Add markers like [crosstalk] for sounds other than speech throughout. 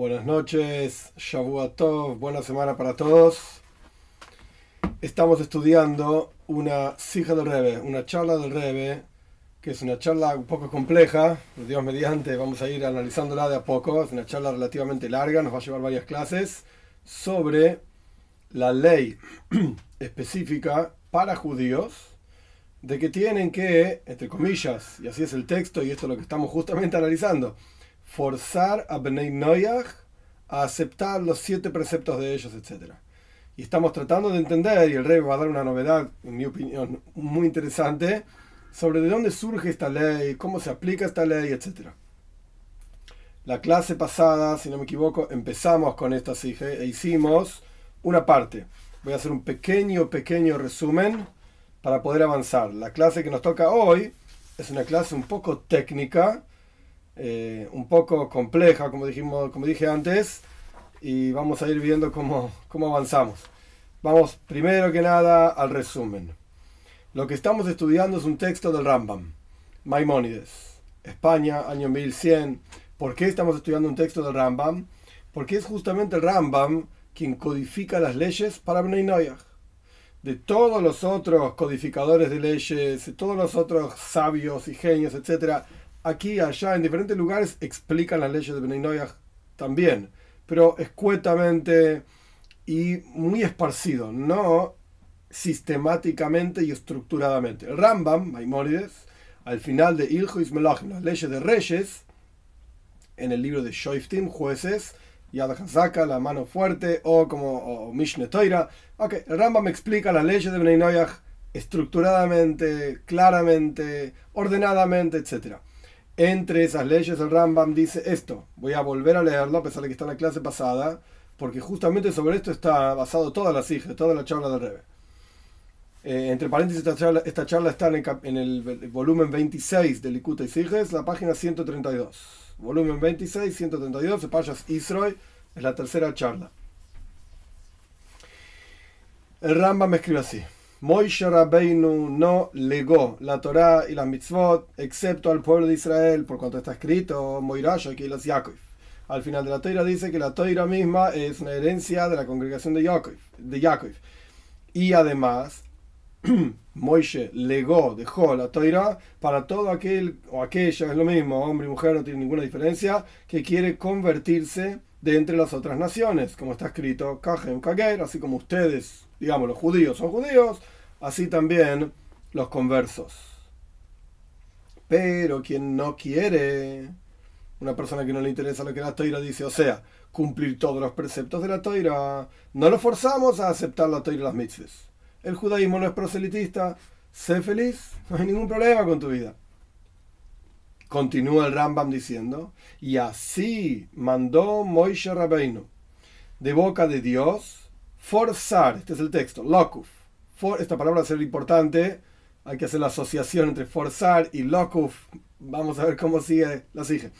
Buenas noches, Shavuot buena semana para todos. Estamos estudiando una sija del Rebe, una charla del Rebe, que es una charla un poco compleja, Dios mediante, vamos a ir analizándola de a poco, es una charla relativamente larga, nos va a llevar varias clases, sobre la ley [clears throat] específica para judíos de que tienen que, entre comillas, y así es el texto, y esto es lo que estamos justamente analizando, forzar a Bnei Noyach a aceptar los siete preceptos de ellos, etc. Y estamos tratando de entender, y el rey va a dar una novedad, en mi opinión, muy interesante, sobre de dónde surge esta ley, cómo se aplica esta ley, etc. La clase pasada, si no me equivoco, empezamos con esta e hicimos una parte. Voy a hacer un pequeño, pequeño resumen para poder avanzar. La clase que nos toca hoy es una clase un poco técnica, eh, un poco compleja, como, dijimos, como dije antes, y vamos a ir viendo cómo, cómo avanzamos. Vamos primero que nada al resumen. Lo que estamos estudiando es un texto del Rambam, Maimónides, España, año 1100. ¿Por qué estamos estudiando un texto del Rambam? Porque es justamente el Rambam quien codifica las leyes para Bnei Noyach de todos los otros codificadores de leyes, de todos los otros sabios y genios, etc., aquí allá, en diferentes lugares, explican las leyes de Benay también, pero escuetamente y muy esparcido, no sistemáticamente y estructuradamente. El Rambam, Maimónides, al final de Ilhuis Melachim, las leyes de reyes, en el libro de Shoiftim, jueces, Yad Hazaka, la mano fuerte, o como o Mishne Toira. Ok, el Rambam explica las leyes de Noyach estructuradamente, claramente, ordenadamente, etc. Entre esas leyes el Rambam dice esto. Voy a volver a leerlo a pesar de que está en la clase pasada, porque justamente sobre esto está basado toda la sige, toda la charla del Rebe. Eh, entre paréntesis, esta charla, esta charla está en el, volumen 26 de Likuta y Siges, la página 132 volumen 26, 132, Payas Israel, es la tercera charla. El Ramba me escribe así. Moishe Rabbeinu no legó la Torah y las mitzvot, excepto al pueblo de Israel, por cuanto está escrito, Moirash, aquí los Yaakov. Al final de la Torah dice que la Torah misma es una herencia de la congregación de Yaakov. De Yaakov. Y además, [clears throat] Moishe legó, dejó la Torah para todo aquel o aquella, es lo mismo, hombre y mujer, no tiene ninguna diferencia, que quiere convertirse de entre las otras naciones, como está escrito, Kajem Kager, así como ustedes, digamos, los judíos son judíos, así también los conversos. Pero quien no quiere, una persona que no le interesa lo que la Torah dice, o sea, cumplir todos los preceptos de la Torah, no lo forzamos a aceptar la Torah y las mitzvahs el judaísmo no es proselitista, sé feliz, no hay ningún problema con tu vida. Continúa el Rambam diciendo, y así mandó Moishe Rabbeinu, de boca de Dios, forzar, este es el texto, lokuf, esta palabra va a ser importante, hay que hacer la asociación entre forzar y lokuf, vamos a ver cómo sigue la sigue.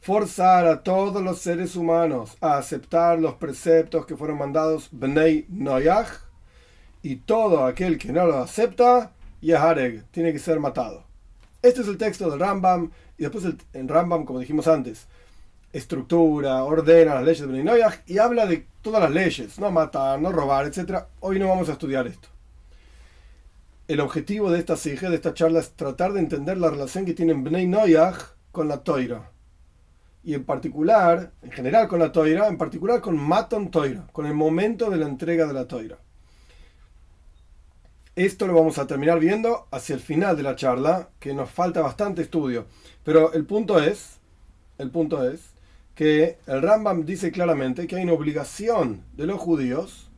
Forzar a todos los seres humanos a aceptar los preceptos que fueron mandados Bnei Noyach, y todo aquel que no lo acepta, Yahareg, tiene que ser matado. Este es el texto del Rambam, y después el, en Rambam, como dijimos antes, estructura, ordena las leyes de Beninoyah y habla de todas las leyes, no matar, no robar, etc. Hoy no vamos a estudiar esto. El objetivo de esta sige, de esta charla, es tratar de entender la relación que tienen Bnei con la Toira. Y en particular, en general con la Toira, en particular con Maton Toira, con el momento de la entrega de la Toira. Esto lo vamos a terminar viendo hacia el final de la charla, que nos falta bastante estudio. Pero el punto es, el punto es que el Rambam dice claramente que hay una obligación de los judíos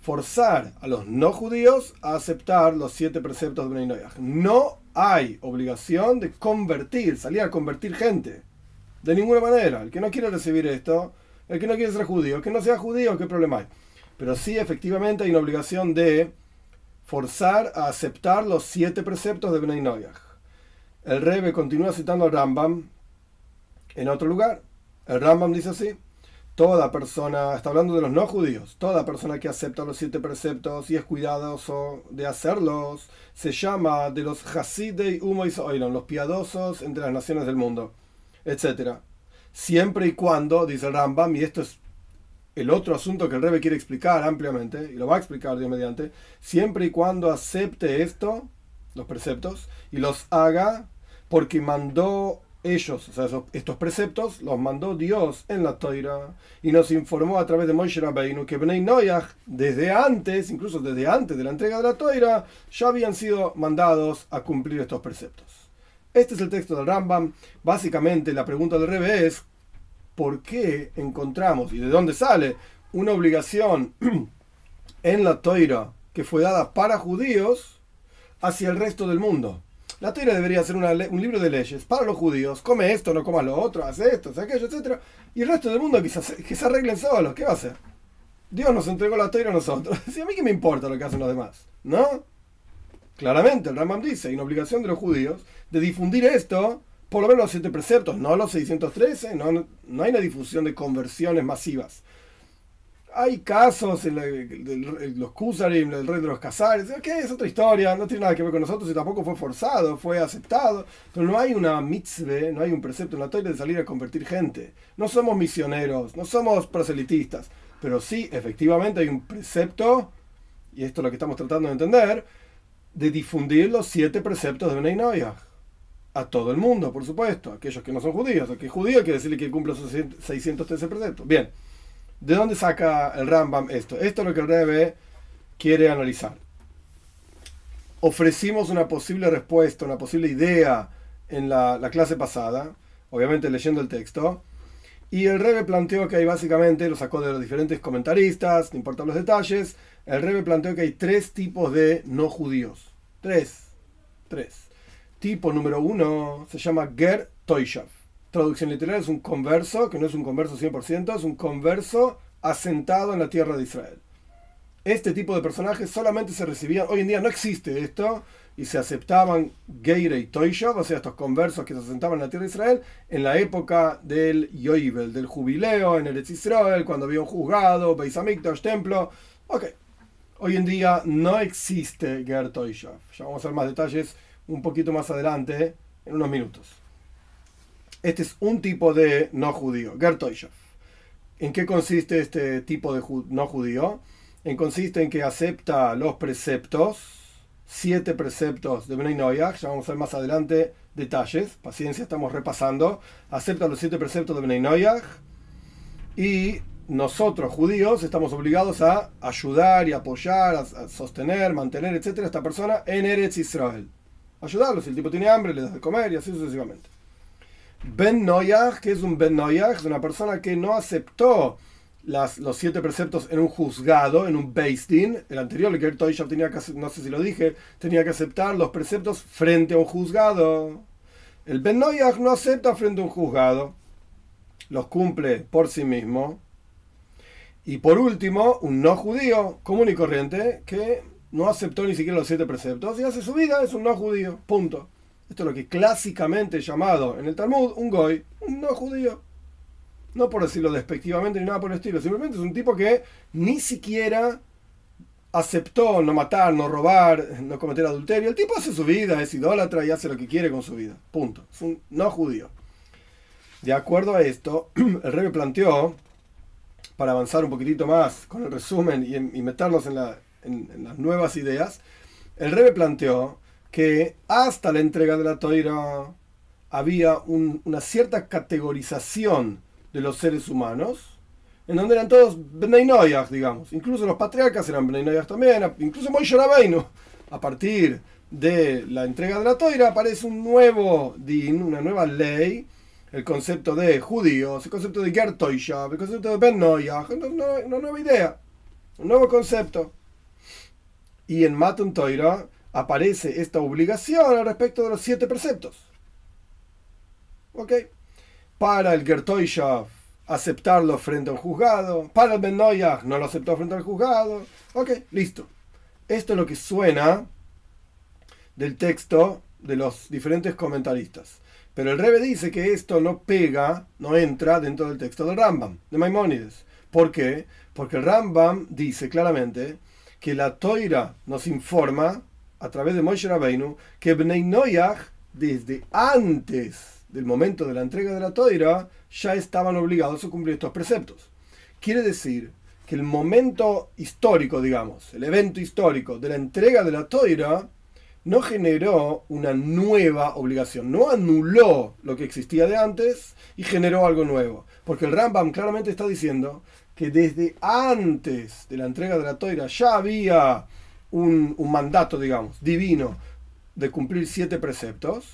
forzar a los no judíos a aceptar los siete preceptos de Bnei No hay obligación de convertir, salir a convertir gente. De ninguna manera. El que no quiere recibir esto, el que no quiere ser judío, el que no sea judío, ¿qué problema hay? Pero sí, efectivamente, hay una obligación de forzar a aceptar los siete preceptos de Bnei Noyach. El Rebe continúa citando al Rambam en otro lugar. El Rambam dice así: Toda persona, está hablando de los no judíos, toda persona que acepta los siete preceptos y es cuidadoso de hacerlos, se llama de los Hasidei Humo y los piadosos entre las naciones del mundo, etc. siempre y cuando, dice el Rambam, y esto es el otro asunto que el Rebbe quiere explicar ampliamente, y lo va a explicar Dios mediante, siempre y cuando acepte esto, los preceptos, y los haga porque mandó ellos, o sea, estos preceptos los mandó Dios en la Toira y nos informó a través de Moshe Rabbeinu que Bnei Noyach, desde antes, incluso desde antes de la entrega de la Toira, ya habían sido mandados a cumplir estos preceptos. Este es el texto del Rambam. Básicamente la pregunta del Rebe es, ¿por qué encontramos y de dónde sale una obligación [clears throat] en la Toira que fue dada para judíos hacia el resto del mundo? La Torah debería ser un libro de leyes para los judíos. Come esto, no coma lo otro, hace esto, hace aquello, etc. Y el resto del mundo que se, que se arreglen solos. ¿Qué va a hacer? Dios nos entregó la Torah a nosotros. [laughs] A mí qué me importa lo que hacen los demás, ¿no? Claramente, el Rambam dice, hay una obligación de los judíos de difundir esto, por lo menos los siete preceptos, no los 613, no, no hay una difusión de conversiones masivas. Hay casos, en los Kusarim, el rey de los Casares, que es otra historia, no tiene nada que ver con nosotros y tampoco fue forzado, fue aceptado. Pero no hay una mitzvah, no hay un precepto en la Torah de salir a convertir gente. No somos misioneros, no somos proselitistas, pero sí, efectivamente hay un precepto, y esto es lo que estamos tratando de entender, de difundir los siete preceptos de Benay Noyah. A todo el mundo, por supuesto, aquellos que no son judíos. A que es judío quiere decirle que cumple sus 613 preceptos. Bien. ¿De dónde saca el Rambam esto? Esto es lo que el Rebbe quiere analizar. Ofrecimos una posible respuesta, una posible idea en la, clase pasada, obviamente leyendo el texto, y el Rebbe planteó que hay básicamente, lo sacó de los diferentes comentaristas, no importan los detalles, el Rebbe planteó que hay tres tipos de no judíos. Tres. Tres. Tipo número uno se llama Ger Toishav traducción literal es un converso, que no es un converso 100%, es un converso asentado en la tierra de Israel. Este tipo de personajes solamente se recibían, hoy en día no existe esto, y se aceptaban Geire y Toishov, o sea, estos conversos que se asentaban en la tierra de Israel, en la época del Yoibel, del jubileo, en el Israel, cuando había un juzgado, Beis templo. Ok, hoy en día no existe Ger Toishov. Ya vamos a ver más detalles un poquito más adelante, en unos minutos. Este es un tipo de no judío, Gertoishav. ¿En qué consiste este tipo de no judío? En consiste en que acepta los preceptos, siete preceptos de Bnei Noyach, ya vamos a ver más adelante detalles, paciencia, estamos repasando, acepta los siete preceptos de Bnei Noyach y nosotros judíos estamos obligados a ayudar y apoyar, a, sostener, mantener, etcétera, a esta persona en Eretz Israel. Ayudarlo, si el tipo tiene hambre, le das de comer y así sucesivamente. Ben Noyach, que es un Ben Noyach, es una persona que no aceptó los siete preceptos en un juzgado, en un Din. El anterior, el que tenía que, no sé si lo dije, tenía que aceptar los preceptos frente a un juzgado. El Ben Noyach no acepta frente a un juzgado, los cumple por sí mismo. Y por último, un no judío común y corriente que no aceptó ni siquiera los siete preceptos y hace su vida, es un no judío. Punto. Esto es lo que clásicamente llamado en el Talmud un goy, no judío. No por decirlo despectivamente ni nada por el estilo, simplemente es un tipo que ni siquiera aceptó no matar, no robar, no cometer adulterio. El tipo hace su vida, es idólatra y hace lo que quiere con su vida. Punto. Es un no judío. De acuerdo a esto, [clears throat] el rey planteó, para avanzar un poquitito más con el resumen y, meternos en, las nuevas ideas, el rey planteó que hasta la entrega de la Toira había una cierta categorización de los seres humanos, en donde eran todos Bnei digamos. Incluso los patriarcas eran Bnei también, incluso Moishe. A partir de la entrega de la Toira aparece un nuevo din, una nueva ley, el concepto de judíos, el concepto de Gertoishav, el concepto de Ben una, una, nueva idea, un nuevo concepto. Y en Matun Toira aparece esta obligación al respecto de los siete preceptos. ¿Ok? Para el Gertoishav, aceptarlo frente a un juzgado. Para el Ben no lo aceptó frente al juzgado. Ok, listo. Esto es lo que suena del texto de los diferentes comentaristas. Pero el Rebe dice que esto no pega, no entra dentro del texto del Rambam, de Maimónides. ¿Por qué? Porque el Rambam dice claramente que la Toira nos informa a través de Moshe Rabbeinu que Bnei Noyach, desde antes del momento de la entrega de la toira, ya estaban obligados a cumplir estos preceptos. Quiere decir que el momento histórico, digamos, el evento histórico de la entrega de la toira, no generó una nueva obligación, no anuló lo que existía de antes y generó algo nuevo. Porque el Rambam claramente está diciendo que desde antes de la entrega de la toira ya había un, mandato, digamos, divino de cumplir siete preceptos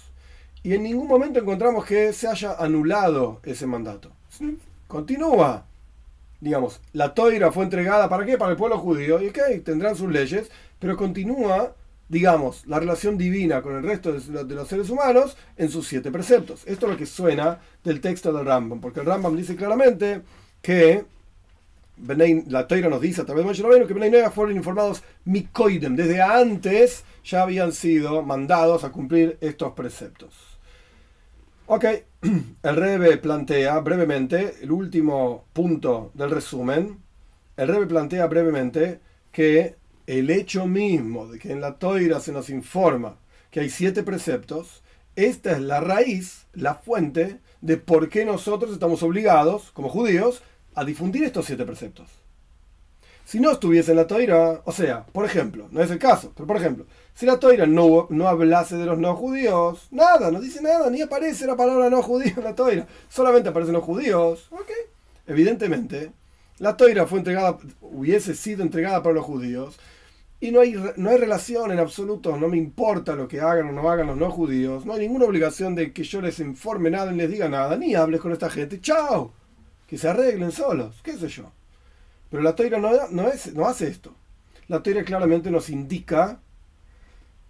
y en ningún momento encontramos que se haya anulado ese mandato. Continúa. Digamos, la toira fue entregada para qué? Para el pueblo judío y ok, tendrán sus leyes, pero continúa digamos, la relación divina con el resto de los seres humanos en sus siete preceptos. Esto es lo que suena del texto del Rambam, porque el Rambam dice claramente que la Toira nos dice a través de Moshe que Benay fueron informados mikoidem, desde antes ya habían sido mandados a cumplir estos preceptos. Ok, [clears throat] el Rebe plantea brevemente, el último punto del resumen, el Rebe plantea brevemente que el hecho mismo de que en la toira se nos informa que hay siete preceptos, esta es la raíz, la fuente de por qué nosotros estamos obligados, como judíos, a difundir estos siete preceptos. Si no estuviese en la toira, o sea, por ejemplo, no es el caso, pero por ejemplo, si la toira no, no hablase de los no judíos, nada, no dice nada, ni aparece la palabra no judío en la toira, solamente aparecen los judíos, ok. Evidentemente, la toira fue entregada, hubiese sido entregada para los judíos, y no hay, no hay relación en absoluto, no me importa lo que hagan o no hagan los no judíos, no hay ninguna obligación de que yo les informe nada ni les diga nada, ni hables con esta gente, chao, que se arreglen solos, qué sé yo. Pero la toira no, no, hace esto. La toira claramente nos indica,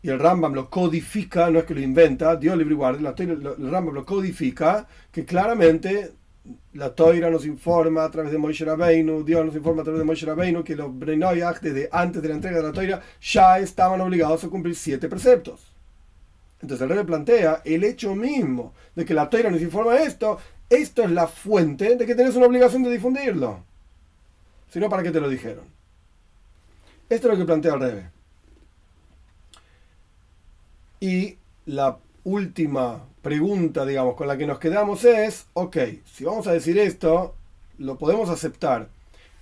y el Rambam lo codifica, no es que lo inventa, Dios libre guarde, la el Rambam lo codifica, que claramente la Toira nos informa a través de Moishe Rabbeinu, Dios nos informa a través de Moishe Rabbeinu que los Breinoyach desde antes de la entrega de la Toira ya estaban obligados a cumplir siete preceptos. Entonces el rey plantea el hecho mismo de que la Toira nos informa esto, esto es la fuente de que tenés una obligación de difundirlo. Si no, ¿para qué te lo dijeron? Esto es lo que plantea el rey. Y la última pregunta, digamos, con la que nos quedamos es, ok, si vamos a decir esto, lo podemos aceptar,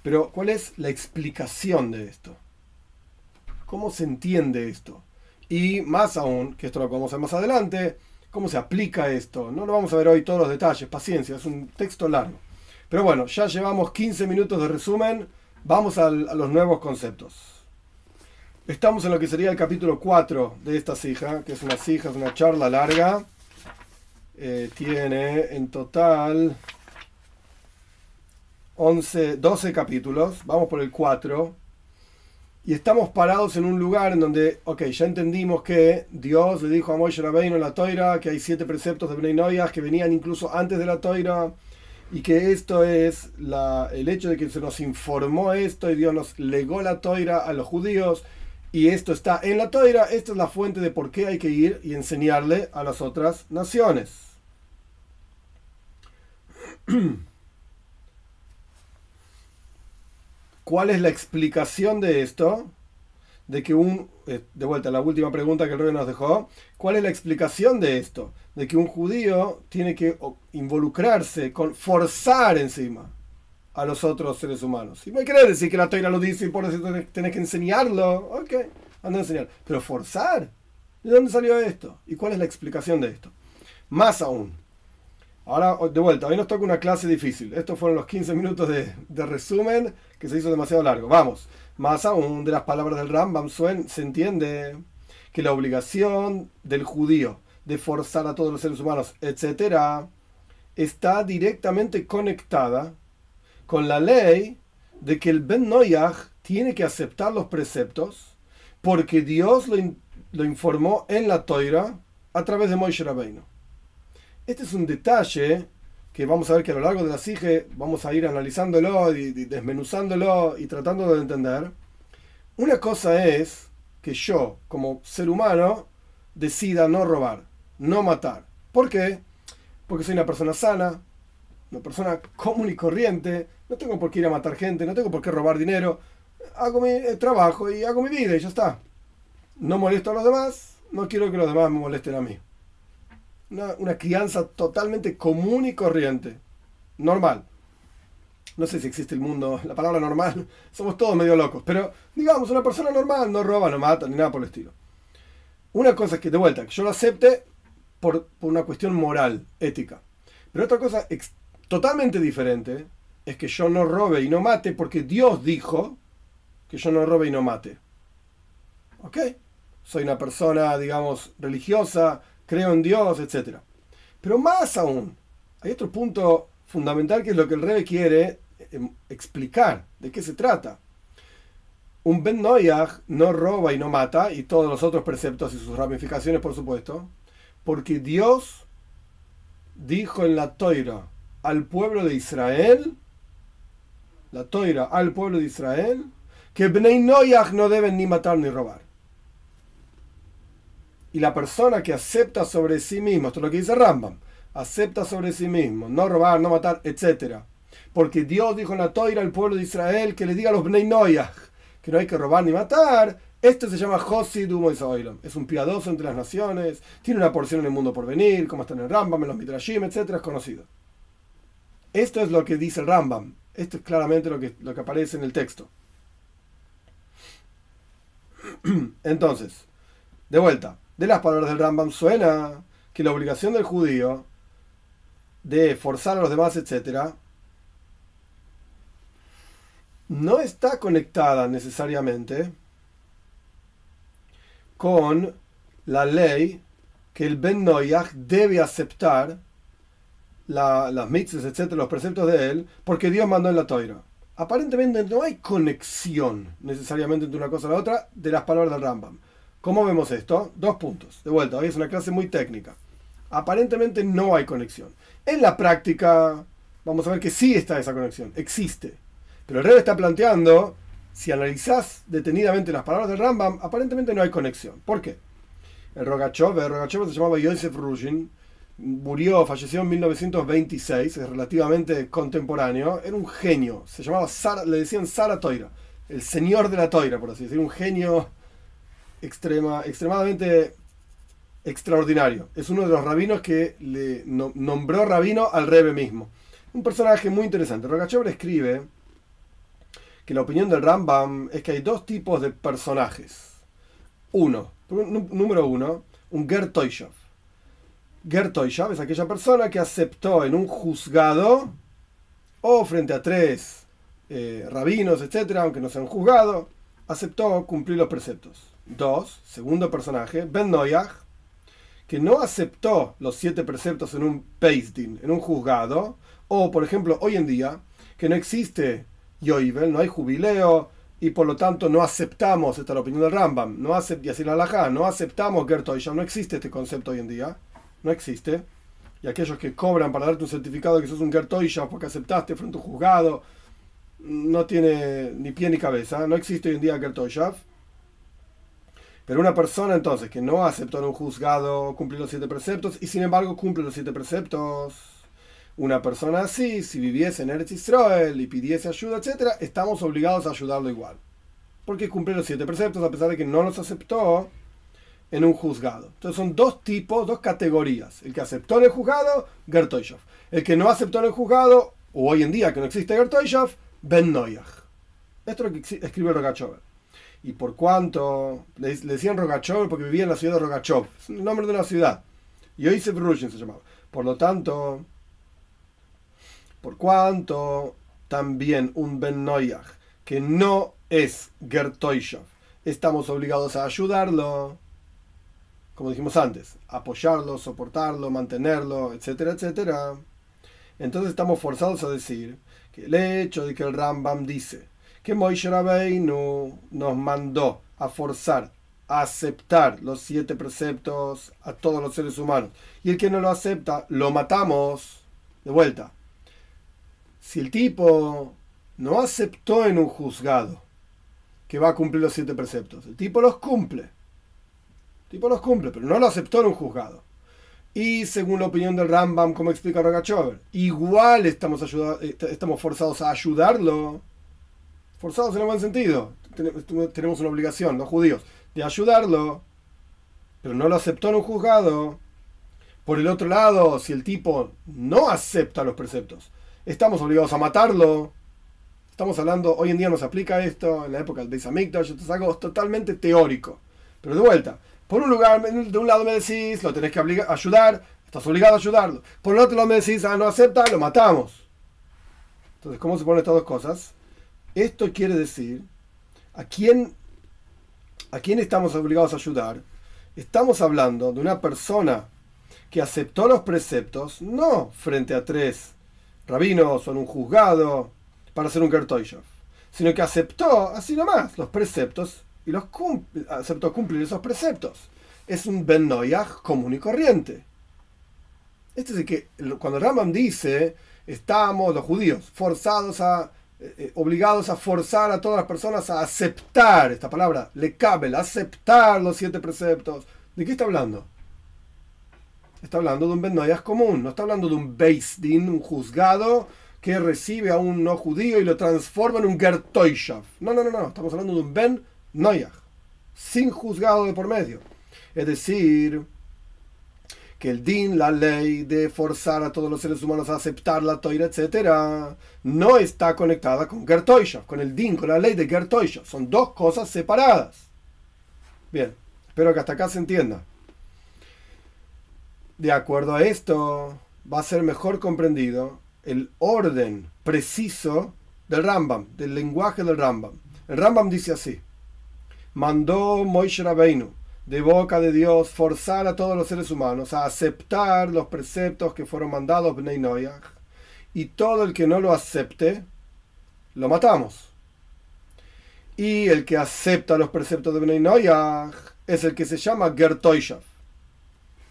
pero ¿cuál es la explicación de esto? ¿Cómo se entiende esto? Y más aún, que esto lo vamos ver más adelante, ¿cómo se aplica esto? No lo vamos a ver hoy todos los detalles, paciencia, es un texto largo. Pero bueno, ya llevamos 15 minutos de resumen, vamos a los nuevos conceptos. Estamos en lo que sería el capítulo 4 de esta sija, que es una sija, es una charla larga. Eh, tiene en total 11, 12 capítulos. Vamos por el 4. Y estamos parados en un lugar en donde, ok, ya entendimos que Dios le dijo a Moshe Rabbeinu en la Toira que hay siete preceptos de Bnei que venían incluso antes de la Toira y que esto es el hecho de que se nos informó esto y Dios nos legó la Toira a los judíos y esto está en la toira, esta es la fuente de por qué hay que ir y enseñarle a las otras naciones. [clears throat] ¿Cuál es la explicación de esto? De que un, eh, de vuelta, la última pregunta que el rey nos dejó, ¿cuál es la explicación de esto? De que un judío tiene que involucrarse, con forzar encima a los otros seres humanos. Si me querés decir que la toira lo dice y por eso tenés que enseñarlo, ok, anda a enseñar. Pero forzar, ¿de dónde salió esto? ¿Y cuál es la explicación de esto? Más aún. Ahora, de vuelta, hoy nos toca una clase difícil. Estos fueron los 15 minutos de, resumen que se hizo demasiado largo. Vamos, más aún de las palabras del Rambam se entiende que la obligación del judío de forzar a todos los seres humanos, etc., está directamente conectada con la ley de que el Ben Noyach tiene que aceptar los preceptos porque Dios lo, informó en la Toira a través de Moishe Rabbeinu. Este es un detalle que vamos a ver que a lo largo de la SIGE vamos a ir analizándolo y, y desmenuzándolo y tratando de entender. Una cosa es que yo, como ser humano, decida no robar, no matar. ¿Por qué? Porque soy una persona sana, una persona común y corriente, no tengo por qué ir a matar gente, no tengo por qué robar dinero, hago mi eh, trabajo y hago mi vida y ya está. No molesto a los demás, no quiero que los demás me molesten a mí. Una, una crianza totalmente común y corriente, normal. No sé si existe el mundo, la palabra normal, [laughs] somos todos medio locos, pero digamos, una persona normal no roba, no mata, ni nada por el estilo. Una cosa es que, de vuelta, que yo lo acepte por, por una cuestión moral, ética. Pero otra cosa totalmente diferente es que yo no robe y no mate porque Dios dijo que yo no robe y no mate. ¿Ok? Soy una persona, digamos, religiosa, creo en Dios, etc. Pero más aún, hay otro punto fundamental que es lo que el rey quiere em, explicar. ¿De qué se trata? Un Ben Noyag no roba y no mata, y todos los otros preceptos y sus ramificaciones, por supuesto, porque Dios dijo en la toira al pueblo de Israel, la toira al pueblo de Israel, que Bnei Noyag no deben ni matar ni robar. Y la persona que acepta sobre sí mismo, esto es lo que dice Rambam, acepta sobre sí mismo, no robar, no matar, etc. Porque Dios dijo en la toira al pueblo de Israel que le diga a los Bnei Noyag que no hay que robar ni matar, esto se llama Hosidum Es un piadoso entre las naciones, tiene una porción en el mundo por venir, como está en el Rambam, en los Midrashim, etc. Es conocido. Esto es lo que dice Rambam. Esto es claramente lo que, lo que aparece en el texto. [clears throat] Entonces, de vuelta, de las palabras del Rambam suena que la obligación del judío de forzar a los demás, etc., no está conectada necesariamente con la ley que el Ben Noyach debe aceptar las mitzvahs, etcétera, los preceptos de él, porque Dios mandó en la toira. Aparentemente no hay conexión necesariamente entre una cosa y la otra de las palabras del Rambam. ¿Cómo vemos esto? Dos puntos. De vuelta, hoy es una clase muy técnica. Aparentemente no hay conexión. En la práctica, vamos a ver que sí está esa conexión, existe. Pero el rey está planteando si analizás detenidamente las palabras del Rambam, aparentemente no hay conexión. ¿Por qué? El Rogachov, el Rogachov se llamaba Yosef Ruzhin, murió, falleció en 1926, es relativamente contemporáneo, era un genio, se llamaba le decían Sara Toira, el señor de la Toira, por así decirlo, un genio extrema, extremadamente extraordinario. Es uno de los rabinos que le nombró rabino al Rebe mismo. Un personaje muy interesante. Rogachov escribe que la opinión del Rambam es que hay dos tipos de personajes. Uno, número uno, un Ger Toyshav. Ger Toyshav es aquella persona que aceptó en un juzgado o frente a tres eh, rabinos, etcétera, aunque no sean juzgado, aceptó cumplir los preceptos. Dos, segundo personaje, Ben Noyach, que no aceptó los siete preceptos en un Peisdin, en un juzgado, o por ejemplo hoy en día, que no existe Yoibel, no hay jubileo, y por lo tanto no aceptamos, esta es la opinión del Rambam, no acept, y así la halajá, no aceptamos Gertoisha, no existe este concepto hoy en día, no existe. Y aquellos que cobran para darte un certificado de que sos un Gertoisha porque aceptaste frente a un juzgado, no tiene ni pie ni cabeza, no existe hoy en día Gertoisha. Pero una persona entonces que no aceptó en un juzgado cumplir los siete preceptos y sin embargo cumple los siete preceptos, una persona así, si viviese en Eretz Israel y pidiese ayuda, etc., estamos obligados a ayudarlo igual. Porque cumple los siete preceptos a pesar de que no los aceptó en un juzgado. Entonces son dos tipos, dos categorías. El que aceptó en el juzgado, Gertoishov. El que no aceptó en el juzgado, o hoy en día que no existe Gertoishov, Ben Noyach. Esto es lo que escribe Rogachover. Y por cuánto, le, decían Rogachover porque vivía en la ciudad de Rogachov. Es el nombre de una ciudad. Y hoy se llamaba. Por lo tanto, por cuanto también un Ben Noyach, que no es Gertoishov, estamos obligados a ayudarlo, como dijimos antes, apoyarlo, soportarlo, mantenerlo, etcétera, etcétera. Entonces estamos forzados a decir que el hecho de que el Rambam dice que Moishe Rabbeinu nos mandó a forzar a aceptar los siete preceptos a todos los seres humanos y el que no lo acepta lo matamos de vuelta si el tipo no aceptó en un juzgado que va a cumplir los siete preceptos, el tipo los cumple. El tipo los cumple, pero no lo aceptó en un juzgado. Y según la opinión del Rambam, como explica Rogachover, igual estamos, estamos forzados a ayudarlo. Forzados en el buen sentido. Tenemos una obligación, los judíos, de ayudarlo. Pero no lo aceptó en un juzgado. Por el otro lado, si el tipo no acepta los preceptos, estamos obligados a matarlo. Estamos hablando, hoy en día nos aplica esto, en la época del Beis Hamikdash, esto es algo totalmente teórico. Pero de vuelta, por un lugar, de un lado me decís, lo tenés que ayudar, estás obligado a ayudarlo. Por el otro lado me decís, ah, no acepta, lo matamos. Entonces, ¿cómo se ponen estas dos cosas? Esto quiere decir, ¿a quién, ¿a quién estamos obligados a ayudar? Estamos hablando de una persona que aceptó los preceptos, no frente a tres rabinos o en un juzgado para hacer un Gertoishov, sino que aceptó, así nomás, los preceptos y los aceptó cumplir esos preceptos. Es un Ben común y corriente. Este es el que, cuando Rambam dice, estamos los judíos forzados a, eh, eh, obligados a forzar a todas las personas a aceptar, esta palabra, le cabe, aceptar los siete preceptos. ¿De qué está hablando? Está hablando de un Ben Noyach común, no está hablando de un Beis Din, un juzgado que recibe a un no judío y lo transforma en un Gertoishav. No, no, no, no, estamos hablando de un Ben Noyach, sin juzgado de por medio. Es decir, que el din, la ley de forzar a todos los seres humanos a aceptar la toira, etc., no está conectada con Gertoisha, con el din, con la ley de Gertoisha. Son dos cosas separadas. Bien, espero que hasta acá se entienda. De acuerdo a esto, va a ser mejor comprendido el orden preciso del Rambam, del lenguaje del Rambam. El Rambam dice así mandó Moishe Rabbeinu de boca de Dios forzar a todos los seres humanos a aceptar los preceptos que fueron mandados Bnei Noyach y todo el que no lo acepte lo matamos. Y el que acepta los preceptos de Bnei Noyach es el que se llama Gertoishav.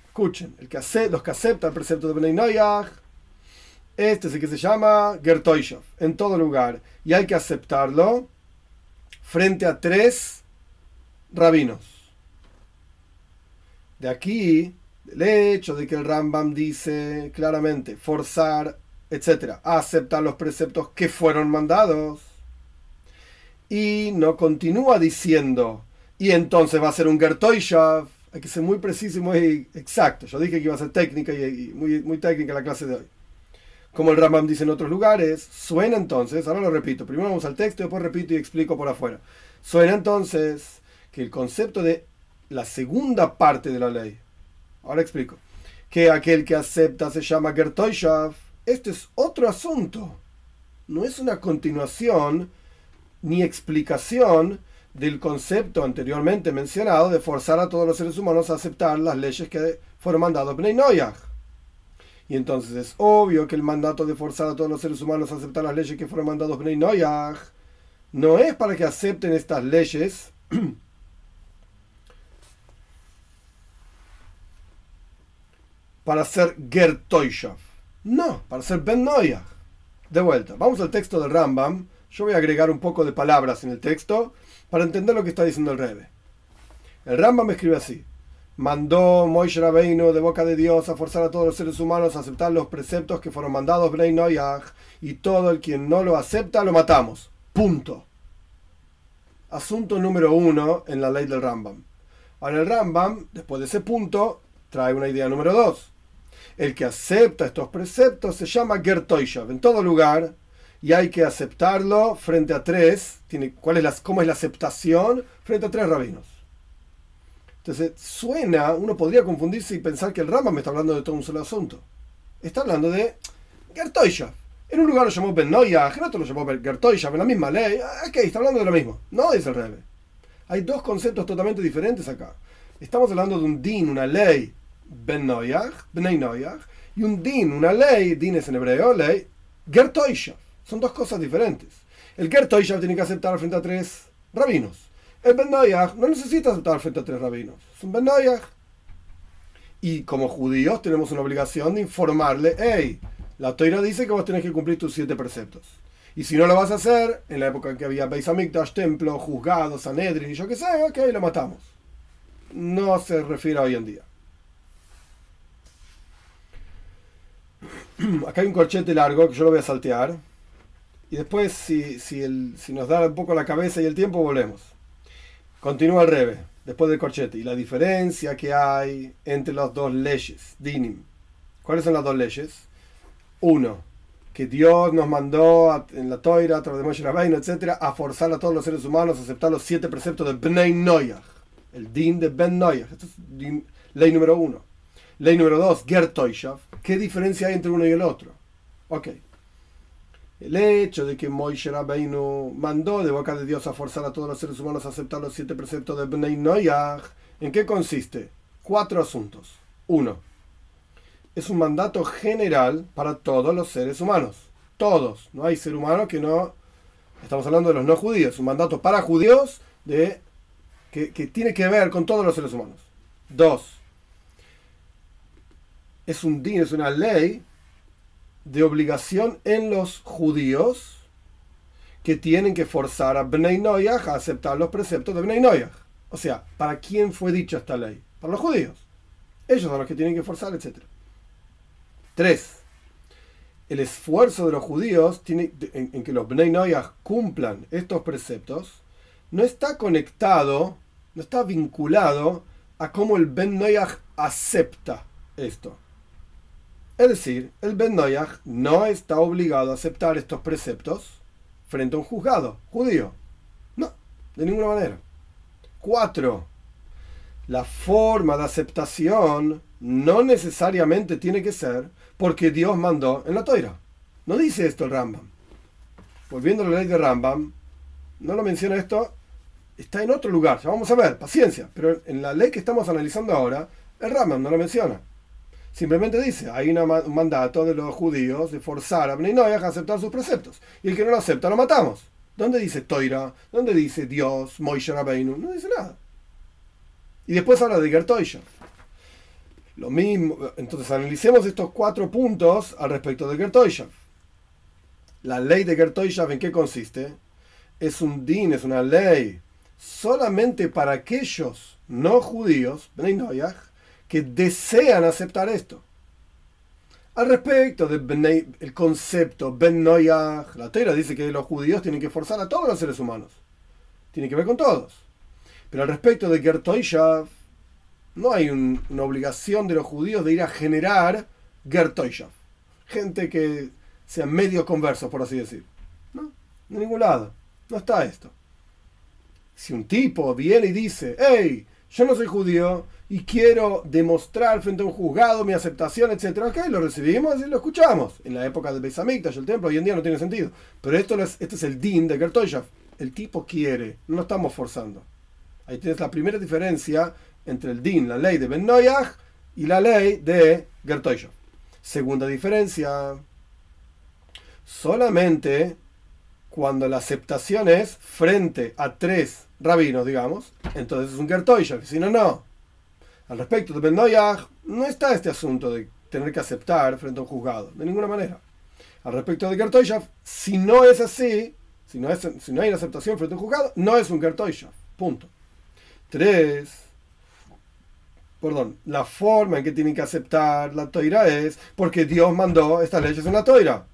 Escuchen, el que los que aceptan el precepto de Bnei Noyach, este es el que se llama Gertoishav, en todo lugar. Y hay que aceptarlo frente a tres rabinos. De aquí, el hecho de que el Rambam dice claramente forzar, etcétera, aceptar los preceptos que fueron mandados. Y no continúa diciendo, y entonces va a ser un Gertoishav. Hay que ser muy preciso y muy exacto. Yo dije que iba a ser técnica y, muy, muy técnica la clase de hoy. Como el Rambam dice en otros lugares, suena entonces, ahora lo repito, primero vamos al texto, después repito y explico por afuera. Suena entonces que el concepto de la segunda parte de la ley, ahora explico, que aquel que acepta se llama Gertoishav, este es otro asunto, no es una continuación ni explicación del concepto anteriormente mencionado de forzar a todos los seres humanos a aceptar las leyes que fueron mandados Bnei Noyach. Y entonces es obvio que el mandato de forzar a todos los seres humanos a aceptar las leyes que fueron mandados Bnei Noyach no es para que acepten estas leyes [clears throat] para ser Gertoishav. No, para ser Ben Noyach. De vuelta, vamos al texto del Rambam. Yo voy a agregar un poco de palabras en el texto para entender lo que está diciendo el Rebe. El Rambam escribe así. Mandó Moishe Rabbeinu de boca de Dios a forzar a todos los seres humanos a aceptar los preceptos que fueron mandados Bnei Noyach y todo el quien no lo acepta lo matamos. Punto. Asunto número uno en la ley del Rambam. Ahora el Rambam, después de ese punto, trae una idea número dos el que acepta estos preceptos se llama Gertoishav en todo lugar y hay que aceptarlo frente a tres. Tiene, ¿cuál es la, ¿Cómo es la aceptación? Frente a tres rabinos. Entonces, suena, uno podría confundirse y pensar que el Rama me está hablando de todo un solo asunto. Está hablando de Gertoishav. En un lugar lo llamó Ben en otro lo llamó Gertoishav, en la misma ley. Ah, ok, está hablando de lo mismo. No dice el Rebe. Hay dos conceptos totalmente diferentes acá. Estamos hablando de un din, una ley Ben Noyach, Bnei Noyach, y un din, una ley, din es en hebreo, ley, Gertoisha. Son dos cosas diferentes. El Gertoisha tiene que aceptar frente a tres rabinos. El Ben Noyach no necesita aceptar frente a tres rabinos. Es un Ben Noyach. Y como judíos tenemos una obligación de informarle, hey, la Toira dice que vos tenés que cumplir tus siete preceptos. Y si no lo vas a hacer, en la época en que había Beis Hamikdash, templo, juzgados, Sanedrin y yo qué sé, ok, lo matamos. No se refiere a hoy en día. [clears throat] Acá hay un corchete largo que yo lo voy a saltear. Y después, si, si, el, si nos da un poco la cabeza y el tiempo, volvemos. Continúa el Rebe. después del corchete, y la diferencia que hay entre las dos leyes, dinim. ¿Cuáles son las dos leyes? Uno, que Dios nos mandó en la toira, a través de Moshe Rabbeinu, etc., a forzar a todos los seres humanos a aceptar los siete preceptos de Bnei Noyach, el din de Ben Noyach. Esto es ley número uno. Ley número dos, Ger ¿Qué diferencia hay entre uno y el otro? Ok. El hecho de que Moishe Rabbeinu mandó de boca de Dios a forzar a todos los seres humanos a aceptar los siete preceptos de Bnei Noyach, ¿en qué consiste? Cuatro asuntos. Uno, es un mandato general para todos los seres humanos. Todos. No hay ser humano que no... Estamos hablando de los no judíos. Un mandato para judíos de, que tiene que ver con todos los seres humanos. Dos, es un din, es una ley de obligación en los judíos que tienen que forzar a Bnei Noyach a aceptar los preceptos de Bnei Noyach. O sea, ¿para quién fue dicha esta ley? Para los judíos. Ellos son los que tienen que forzar, etc. 3. El esfuerzo de los judíos en, que los Bnei Noyach cumplan estos preceptos no está conectado, no está vinculado a cómo el Ben Noyach acepta esto. Es decir, el Ben Noyach no está obligado a aceptar estos preceptos frente a un juzgado judío. No, de ninguna manera. 4. La forma de aceptación no necesariamente tiene que ser porque Dios mandó en la toira. No dice esto el Rambam. Volviendo a la ley de Rambam, no lo menciona esto, está en otro lugar. Ya vamos a ver, paciencia. Pero en la ley que estamos analizando ahora, el Rambam no lo menciona. Simplemente dice, hay un mandato de los judíos de forzar a Bnei a aceptar sus preceptos. Y el que no lo acepta, lo matamos. ¿Dónde dice Toira? ¿Dónde dice Dios, Moishe Rabbeinu? No dice nada. Y después habla de Gertoisha. Lo mismo, entonces analicemos estos cuatro puntos al respecto de Gertoisha. La ley de Gertoisha, ¿en qué consiste? Es un din, es una ley solamente para aquellos no judíos, Bnei que desean aceptar esto. Al respecto del concepto Ben Noyach, la Torah dice que los judíos tienen que forzar a todos los seres humanos. Tiene que ver con todos. Pero al respecto de Gertoishav, no hay una obligación de los judíos de ir a generar Gertoishav. Gente que sean medio conversos, por así decir. No, de ningún lado. No está esto. Si un tipo viene y dice, hey, yo no soy judío, y quiero demostrar frente a un juzgado mi aceptación, etcétera, ok, lo recibimos y lo escuchamos. En la época del Beis el templo, hoy en día no tiene sentido. Pero esto es, este es el din de Gertoyaf. El tipo quiere, no lo estamos forzando. Ahí tienes la primera diferencia entre el din, la ley de Ben Noyach, y la ley de Gertoyaf. Segunda diferencia, solamente cuando la aceptación es frente a tres rabinos, digamos, entonces es un Gertoyaf, si no, no. Al respecto de Ben no está este asunto de tener que aceptar frente a un juzgado, de ninguna manera. Al respecto de Gertoishaf, si no es así, si no, es, si no hay una aceptación frente a un juzgado, no es un Gertoishaf. Punto. Tres. Perdón, la forma en que tienen que aceptar la toira es porque Dios mandó estas leyes en la toira.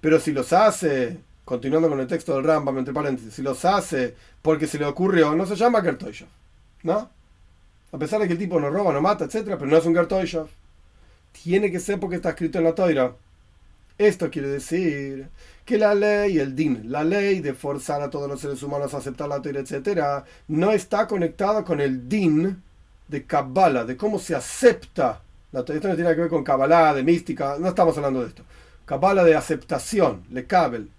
Pero si los hace, continuando con el texto del Rambam, entre paréntesis, si los hace porque se le ocurrió, no se llama Gertoishaf. ¿No? A pesar de que el tipo no roba, no mata, etc. Pero no es un Gertoishov. Tiene que ser porque está escrito en la toira. Esto quiere decir que la ley, el din, la ley de forzar a todos los seres humanos a aceptar la toira, etc., no está conectada con el din de Kabbalah, de cómo se acepta la toira. Esto no tiene que ver con Kabbalah, de mística, no estamos hablando de esto. Kabbalah de aceptación, le kabel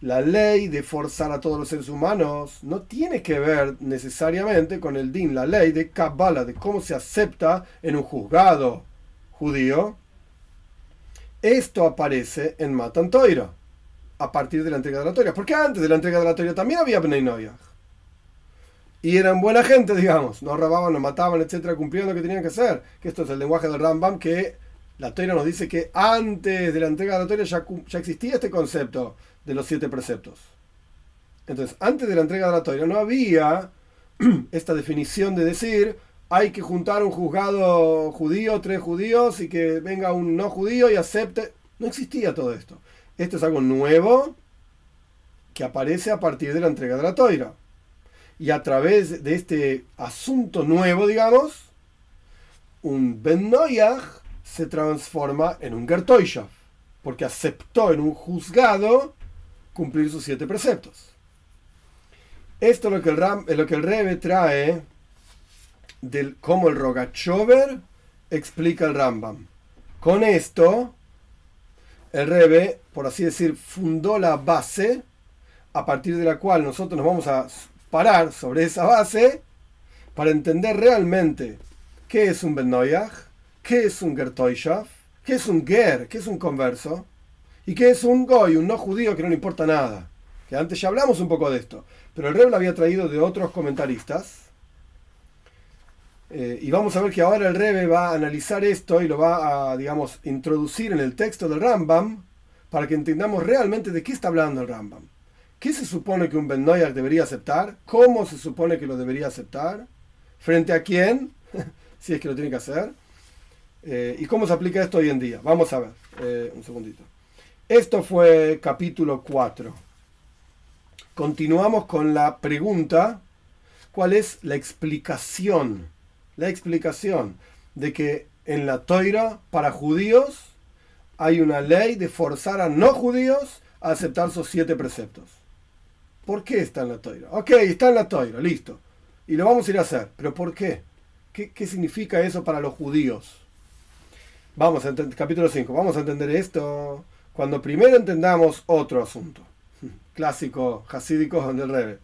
la ley de forzar a todos los seres humanos no tiene que ver necesariamente con el din, la ley de Kabbalah, de cómo se acepta en un juzgado judío. Esto aparece en Matan Toira, a partir de la entrega de la Toira. Porque antes de la entrega de la Toira también había Bnei Noyach. Y eran buena gente, digamos. No robaban, no mataban, etcétera, cumplían lo que tenían que hacer. Que esto es el lenguaje del Rambam, que la Toira nos dice que antes de la entrega de la Toira ya, existía este concepto de los siete preceptos. Entonces, antes de la entrega de la Torah no había [clears throat] esta definición de decir hay que juntar un juzgado judío, tres judíos y que venga un no judío y acepte. No existía todo esto. Esto es algo nuevo que aparece a partir de la entrega de la Toira. Y a través de este asunto nuevo, digamos, un Ben se transforma en un Gertoishav, porque aceptó en un juzgado cumplir sus siete preceptos. Esto es lo que el, Ram, Rebe trae del cómo el Rogachover explica el Rambam. Con esto, el Rebe, por así decir, fundó la base a partir de la cual nosotros nos vamos a parar sobre esa base para entender realmente qué es un Ben qué es un Gertoishav, qué es un Ger, qué es un converso, y qué es un Goy, un no judío que no le importa nada. Que antes ya hablamos un poco de esto, pero el Rebe lo había traído de otros comentaristas. Eh, y vamos a ver que ahora el Rebe va a analizar esto y lo va a, digamos, introducir en el texto del Rambam para que entendamos realmente de qué está hablando el Rambam. ¿Qué se supone que un Ben debería aceptar? ¿Cómo se supone que lo debería aceptar? ¿Frente a quién? [laughs] si es que lo tiene que hacer. Eh, ¿Y cómo se aplica esto hoy en día? Vamos a ver. Eh, un segundito. Esto fue capítulo 4. Continuamos con la pregunta, ¿cuál es la explicación? La explicación de que en la toira para judíos hay una ley de forzar a no judíos a aceptar sus siete preceptos. ¿Por qué está en la toira? Ok, está en la toira, listo. Y lo vamos a ir a hacer. ¿Pero por qué? ¿Qué, qué significa eso para los judíos? Vamos a entender, capítulo 5. Vamos a entender esto cuando primero entendamos otro asunto [laughs] clásico hasídico del Rebe.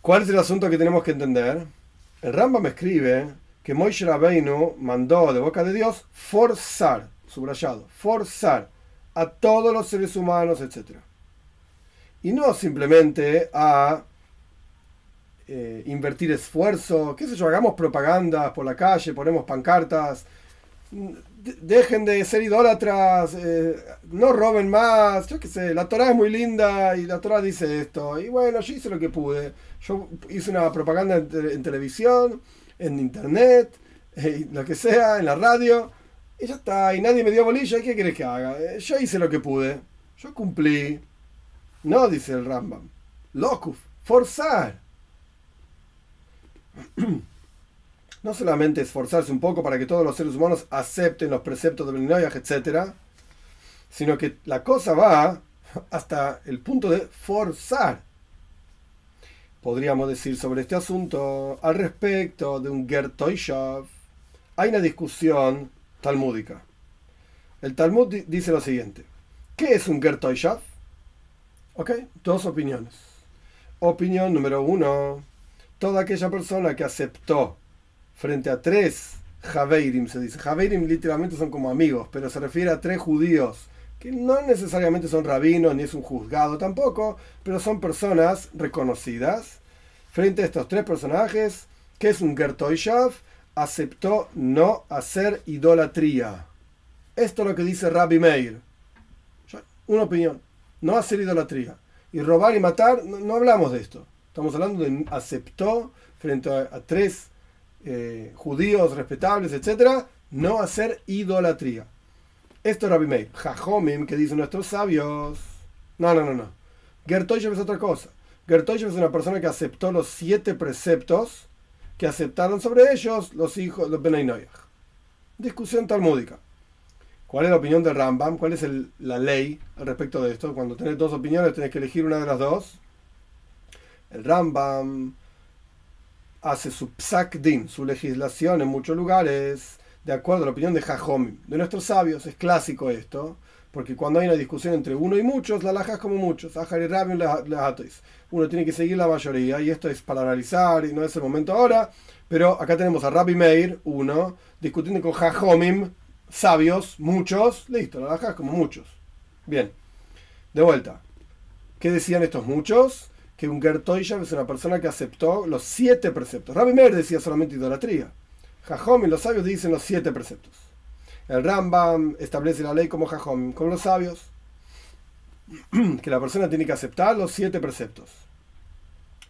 ¿Cuál es el asunto que tenemos que entender? El Rambam escribe que Moishe Rabbeinu mandó de boca de Dios forzar, subrayado, forzar a todos los seres humanos, etc. Y no simplemente a eh, invertir esfuerzo, qué sé yo, hagamos propaganda por la calle, ponemos pancartas, dejen de ser idólatras, eh, no roben más, yo qué sé, la Torah es muy linda y la Torah dice esto. Y bueno, yo hice lo que pude. Yo hice una propaganda en, televisión, en internet, eh, lo que sea, en la radio, y ya está, y nadie me dio bolilla, ¿qué querés que haga? Eh, yo hice lo que pude, yo cumplí. No, dice el Rambam. Locus, forzar. [clears throat] no solamente esforzarse un poco para que todos los seres humanos acepten los preceptos de Beninoyaj, etc., sino que la cosa va hasta el punto de forzar. Podríamos decir sobre este asunto al respecto de un Gertoishav. Hay una discusión talmúdica. El Talmud dice lo siguiente: ¿Qué es un Gertoishav? Ok, dos opiniones. Opinión número uno: toda aquella persona que aceptó frente a tres Javeirim, se dice. Javeirim literalmente son como amigos, pero se refiere a tres judíos, que no necesariamente son rabinos ni es un juzgado tampoco, pero son personas reconocidas. Frente a estos tres personajes, que es un Gertoishav, aceptó no hacer idolatría. Esto es lo que dice Rabbi Meir. Una opinión, no hacer idolatría. Y robar y matar, no, hablamos de esto. Estamos hablando de aceptó frente a tres eh, judíos respetables, etcétera, no hacer idolatría. Esto es Rabbi Meir. Jajomim, que dicen nuestros sabios. No, no, no, no. Gertoyev es otra cosa. Gertoyev es una persona que aceptó los siete preceptos que aceptaron sobre ellos los hijos, los Benay Discusión talmúdica. ¿Cuál es la opinión del Rambam? ¿Cuál es la ley al respecto de esto? Cuando tenés dos opiniones, tenés que elegir una de las dos. El Rambam hace su psak din, su legislación en muchos lugares, de acuerdo a la opinión de Jajom, de nuestros sabios. Es clásico esto, porque cuando hay una discusión entre uno y muchos, la lajas como muchos. Uno tiene que seguir la mayoría, y esto es para analizar, y no es el momento ahora. Pero acá tenemos a Rabbi Meir, uno, discutiendo con Jajomim, sabios, muchos, listo, la lajas como muchos. Bien, de vuelta. ¿Qué decían estos muchos? Que un Gertoishav es una persona que aceptó los siete preceptos. Rabbi Meir decía solamente idolatría. Jajom y los sabios dicen los siete preceptos. El Rambam establece la ley como Jajom, con los sabios, [clears throat] que la persona tiene que aceptar los siete preceptos.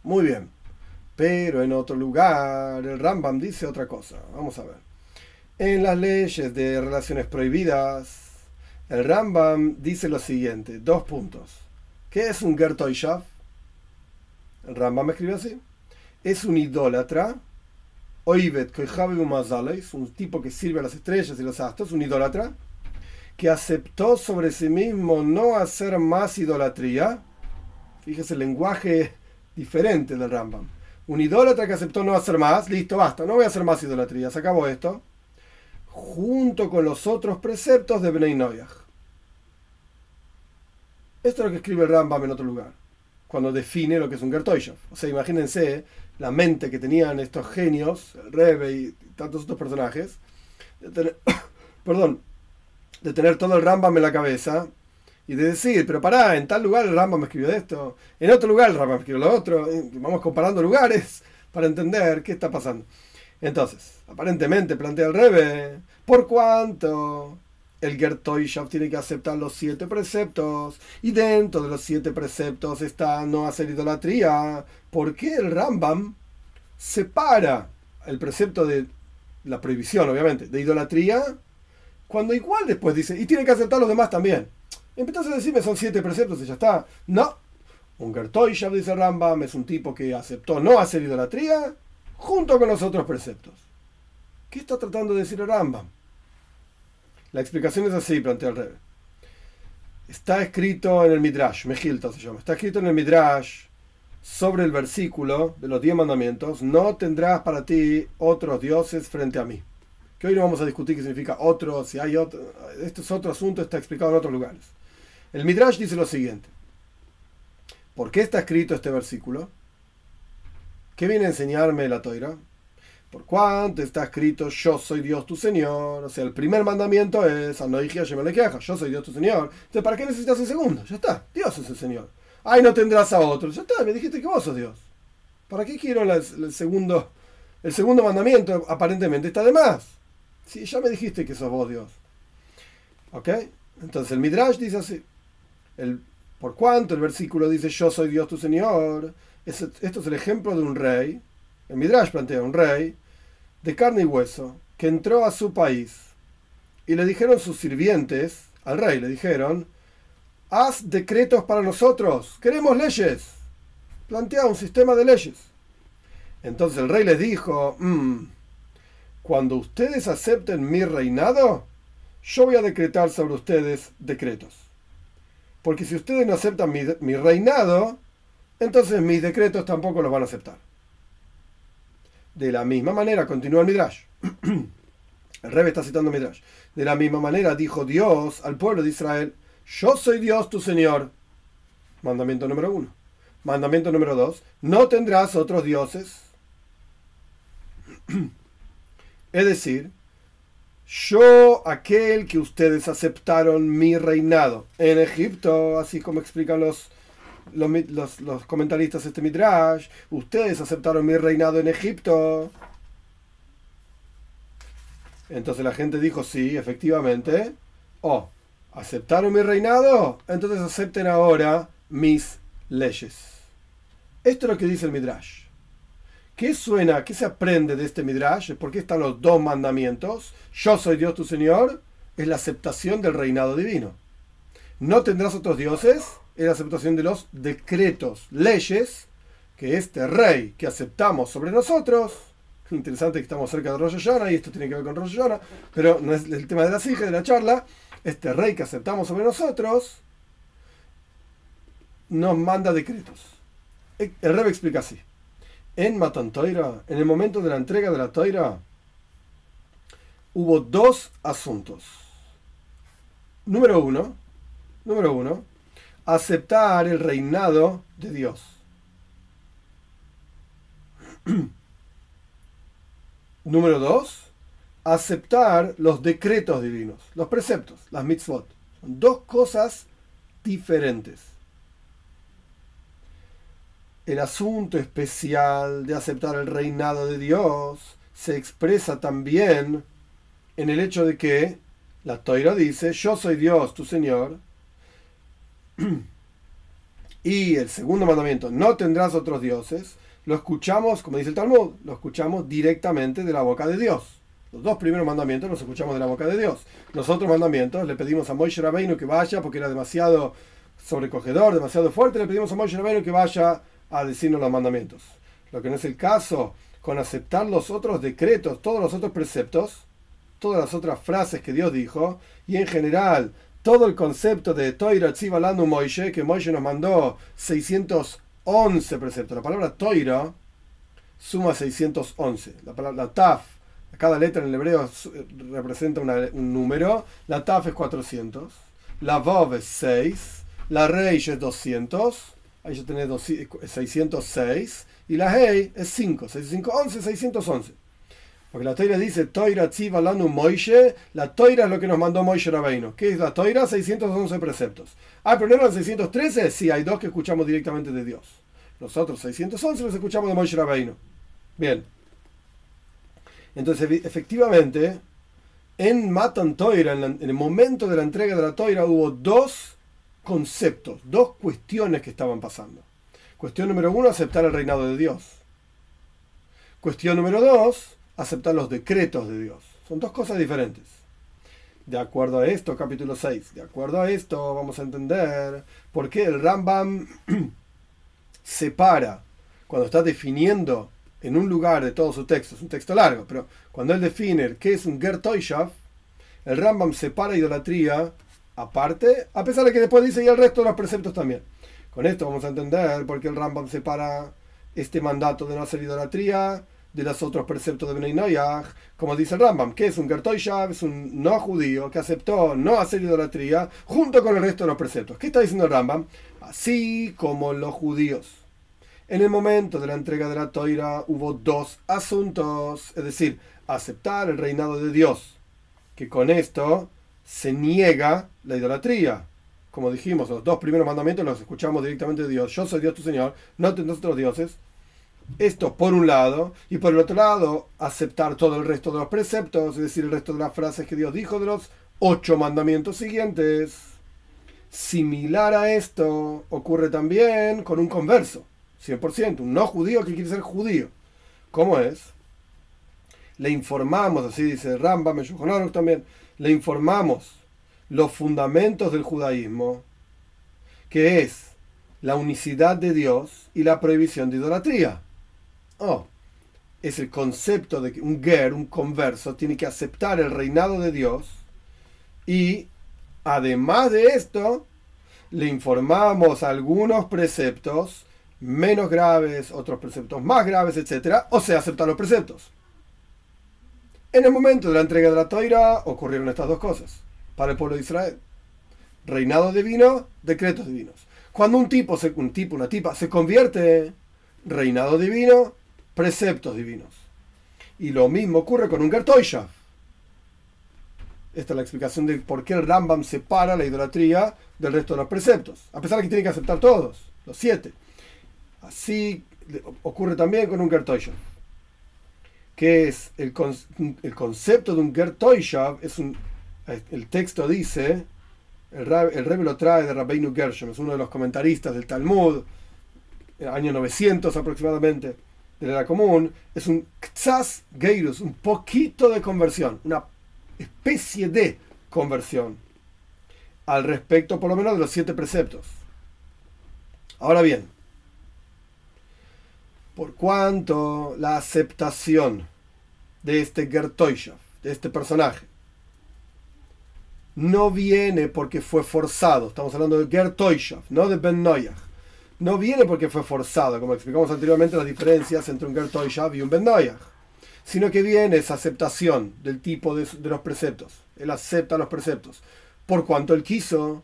Muy bien. Pero en otro lugar, el Rambam dice otra cosa. Vamos a ver. En las leyes de relaciones prohibidas, el Rambam dice lo siguiente: dos puntos. ¿Qué es un Gertoishav? Rambam escribe así, es un idólatra, Oivet un tipo que sirve a las estrellas y los astros, un idólatra, que aceptó sobre sí mismo no hacer más idolatría. Fíjese el lenguaje diferente del Rambam. Un idólatra que aceptó no hacer más, listo, basta, no voy a hacer más idolatría, se acabó esto. Junto con los otros preceptos de Bnei Noyach. Esto es lo que escribe el Rambam en otro lugar, cuando define lo que es un Gertoishov. O sea, imagínense la mente que tenían estos genios, el Rebe y tantos otros personajes, [coughs] perdón, de tener todo el Rambam en la cabeza y de decir, pero pará, en tal lugar el Rambam escribió esto, en otro lugar el Rambam escribió lo otro, vamos comparando lugares [laughs] para entender qué está pasando. Entonces, aparentemente plantea el Rebe, por cuanto el Gertoishav tiene que aceptar los siete preceptos y dentro de los siete preceptos está no hacer idolatría, ¿por qué el Rambam separa el precepto de la prohibición, obviamente, de idolatría cuando igual después dice, y tiene que aceptar los demás también. Entonces decirme son siete preceptos y ya está. No. Un Gertoishab, dice Rambam, es un tipo que aceptó no hacer idolatría junto con los otros preceptos. ¿Qué está tratando de decir Rambam? La explicación es así, plantea el rey. Está escrito en el Midrash, Mejilta se llama, está escrito en el Midrash sobre el versículo de los diez mandamientos, no tendrás para ti otros dioses frente a mí que hoy no vamos a discutir qué significa otro, si hay otro, este es otro asunto, está explicado en otros lugares. El Midrash dice lo siguiente. ¿Por qué está escrito este versículo? ¿Qué viene a enseñarme la toira? Por cuánto está escrito yo soy Dios tu Señor. O sea, el primer mandamiento es yo soy Dios tu Señor. Entonces, ¿para qué necesitas el segundo? Ya está, Dios es el Señor. Ay, no tendrás a otro. Ya está, me dijiste que vos sos Dios. ¿Para qué quiero el segundo? El segundo mandamiento aparentemente está de más. Sí, ya me dijiste que sos vos Dios. ¿Ok? Entonces el Midrash dice así. Por cuanto el versículo dice yo soy Dios tu Señor. esto es el ejemplo de un rey. El Midrash plantea un rey de carne y hueso que entró a su país y le dijeron sus sirvientes al rey, le dijeron, haz decretos para nosotros, queremos leyes, plantea un sistema de leyes. Entonces el rey les dijo, mm, cuando ustedes acepten mi reinado, yo voy a decretar sobre ustedes decretos. Porque si ustedes no aceptan mi, reinado, entonces mis decretos tampoco los van a aceptar. De la misma manera, continúa el Midrash. [clears throat] El Rebe está citando Midrash. De la misma manera dijo Dios al pueblo de Israel, yo soy Dios tu Señor. Mandamiento número uno. Mandamiento número dos, no tendrás otros dioses. [clears throat] Es decir, yo, aquel que ustedes aceptaron mi reinado en Egipto, así como explican los, los, comentaristas de este Midrash, ustedes aceptaron mi reinado en Egipto. Entonces la gente dijo, sí, efectivamente. Oh, ¿aceptaron mi reinado? Entonces acepten ahora mis leyes. Esto es lo que dice el Midrash. ¿Qué suena? ¿Qué se aprende de este Midrash? ¿Por qué están los dos mandamientos? Yo soy Dios tu Señor. Es la aceptación del reinado divino. No tendrás otros dioses. Es la aceptación de los decretos, leyes, que este rey que aceptamos sobre nosotros. Interesante que estamos cerca de Rosh y esto tiene que ver con Rosh pero no es el tema de la sija, de la charla. Este rey que aceptamos sobre nosotros nos manda decretos. El rey explica así en Matan en el momento de la entrega de la Toira, hubo dos asuntos. Número uno, número uno, aceptar el reinado de Dios. [clears throat] número dos, aceptar los decretos divinos, los preceptos, las mitzvot. Son dos cosas diferentes el asunto especial de aceptar el reinado de Dios se expresa también en el hecho de que la Toira dice, yo soy Dios, tu Señor, [clears throat] y el segundo mandamiento, no tendrás otros dioses, lo escuchamos, como dice el Talmud, lo escuchamos directamente de la boca de Dios. Los dos primeros mandamientos los escuchamos de la boca de Dios. Los otros mandamientos le pedimos a Moisés Rabbeinu que vaya porque era demasiado sobrecogedor, demasiado fuerte, le pedimos a Moisés Rabbeinu que vaya a decirnos los mandamientos. Lo que no es el caso con aceptar los otros decretos, todos los otros preceptos, todas las otras frases que Dios dijo, y en general todo el concepto de Toira Tzibalanu Moishe, que Moishe nos mandó 611 preceptos. La palabra Toira suma 611. La palabra Taf, cada letra en el hebreo representa un número. La Taf es 400. La Vav es 6. La Reish es 200. Ahí ya tenés 606. Y la Hei es 5. 611, 611. Porque la Toira dice, Toira Tziva Lanu Moishe, la Toira es lo que nos mandó Moishe Rabeino. ¿Qué es la Toira? 611 preceptos. ¿Hay pero no eran 613? Sí, hay dos que escuchamos directamente de Dios. Los otros 611 los escuchamos de Moishe Rabeino. Bien. Entonces, efectivamente, en Matan Toira, en, en el momento de la entrega de la Toira, hubo dos conceptos, dos cuestiones que estaban pasando. Cuestión número uno, aceptar el reinado de Dios. Cuestión número dos, aceptar los decretos de Dios. Son dos cosas diferentes. De acuerdo a esto, capítulo 6, de acuerdo a esto vamos a entender por qué el Rambam [clears throat] separa, cuando está definiendo en un lugar de todo su texto, es un texto largo, pero cuando él define qué es un Gertoishav, el Rambam separa idolatría aparte, a pesar de que después dice y el resto de los preceptos también. Con esto vamos a entender por qué el Rambam separa este mandato de no hacer idolatría de los otros preceptos de Noyach, como dice el Rambam, que es un Gertoishav, es un no judío que aceptó no hacer idolatría junto con el resto de los preceptos. ¿Qué está diciendo Rambam? Así como los judíos. En el momento de la entrega de la toira hubo dos asuntos, es decir, aceptar el reinado de Dios, que con esto se niega la idolatría. Como dijimos, los dos primeros mandamientos los escuchamos directamente de Dios. Yo soy Dios tu Señor, no tendrás otros dioses. Esto por un lado, y por el otro lado, aceptar todo el resto de los preceptos, es decir, el resto de las frases que Dios dijo de los ocho mandamientos siguientes. Similar a esto ocurre también con un converso, 100%, un no judío que quiere ser judío. ¿Cómo es? Le informamos, así dice Ramba, Meshulchan también, le informamos los fundamentos del judaísmo, que es la unicidad de Dios y la prohibición de idolatría. Oh, es el concepto de que un ger, un converso, tiene que aceptar el reinado de Dios y además de esto, le informamos algunos preceptos menos graves, otros preceptos más graves, etc. O sea, aceptar los preceptos. En el momento de la entrega de la toira ocurrieron estas dos cosas para el pueblo de Israel. Reinado divino, decretos divinos. Cuando un tipo, un tipo, una tipa se convierte, reinado divino, preceptos divinos. Y lo mismo ocurre con un Gertoisha. Esta es la explicación de por qué el Rambam separa la idolatría del resto de los preceptos, a pesar de que tiene que aceptar todos, los siete. Así ocurre también con un Gertoisha. Que es el, el, concepto de un Gertoisha, es el texto dice, el, el Rebbe lo trae de Rabbeinu Gershom, es uno de los comentaristas del Talmud, año 900 aproximadamente de la común, es un ktsas geirus, un poquito de conversión, una especie de conversión al respecto por lo menos de los siete preceptos. Ahora bien, por cuanto la aceptación de este Gertoishav, de este personaje, no viene porque fue forzado, estamos hablando de Gertoishav, no de Ben Noyach, no viene porque fue forzado, como explicamos anteriormente las diferencias entre un Gertoishav y un Ben sino que viene esa aceptación del tipo de, los preceptos. Él acepta los preceptos. Por cuanto él quiso,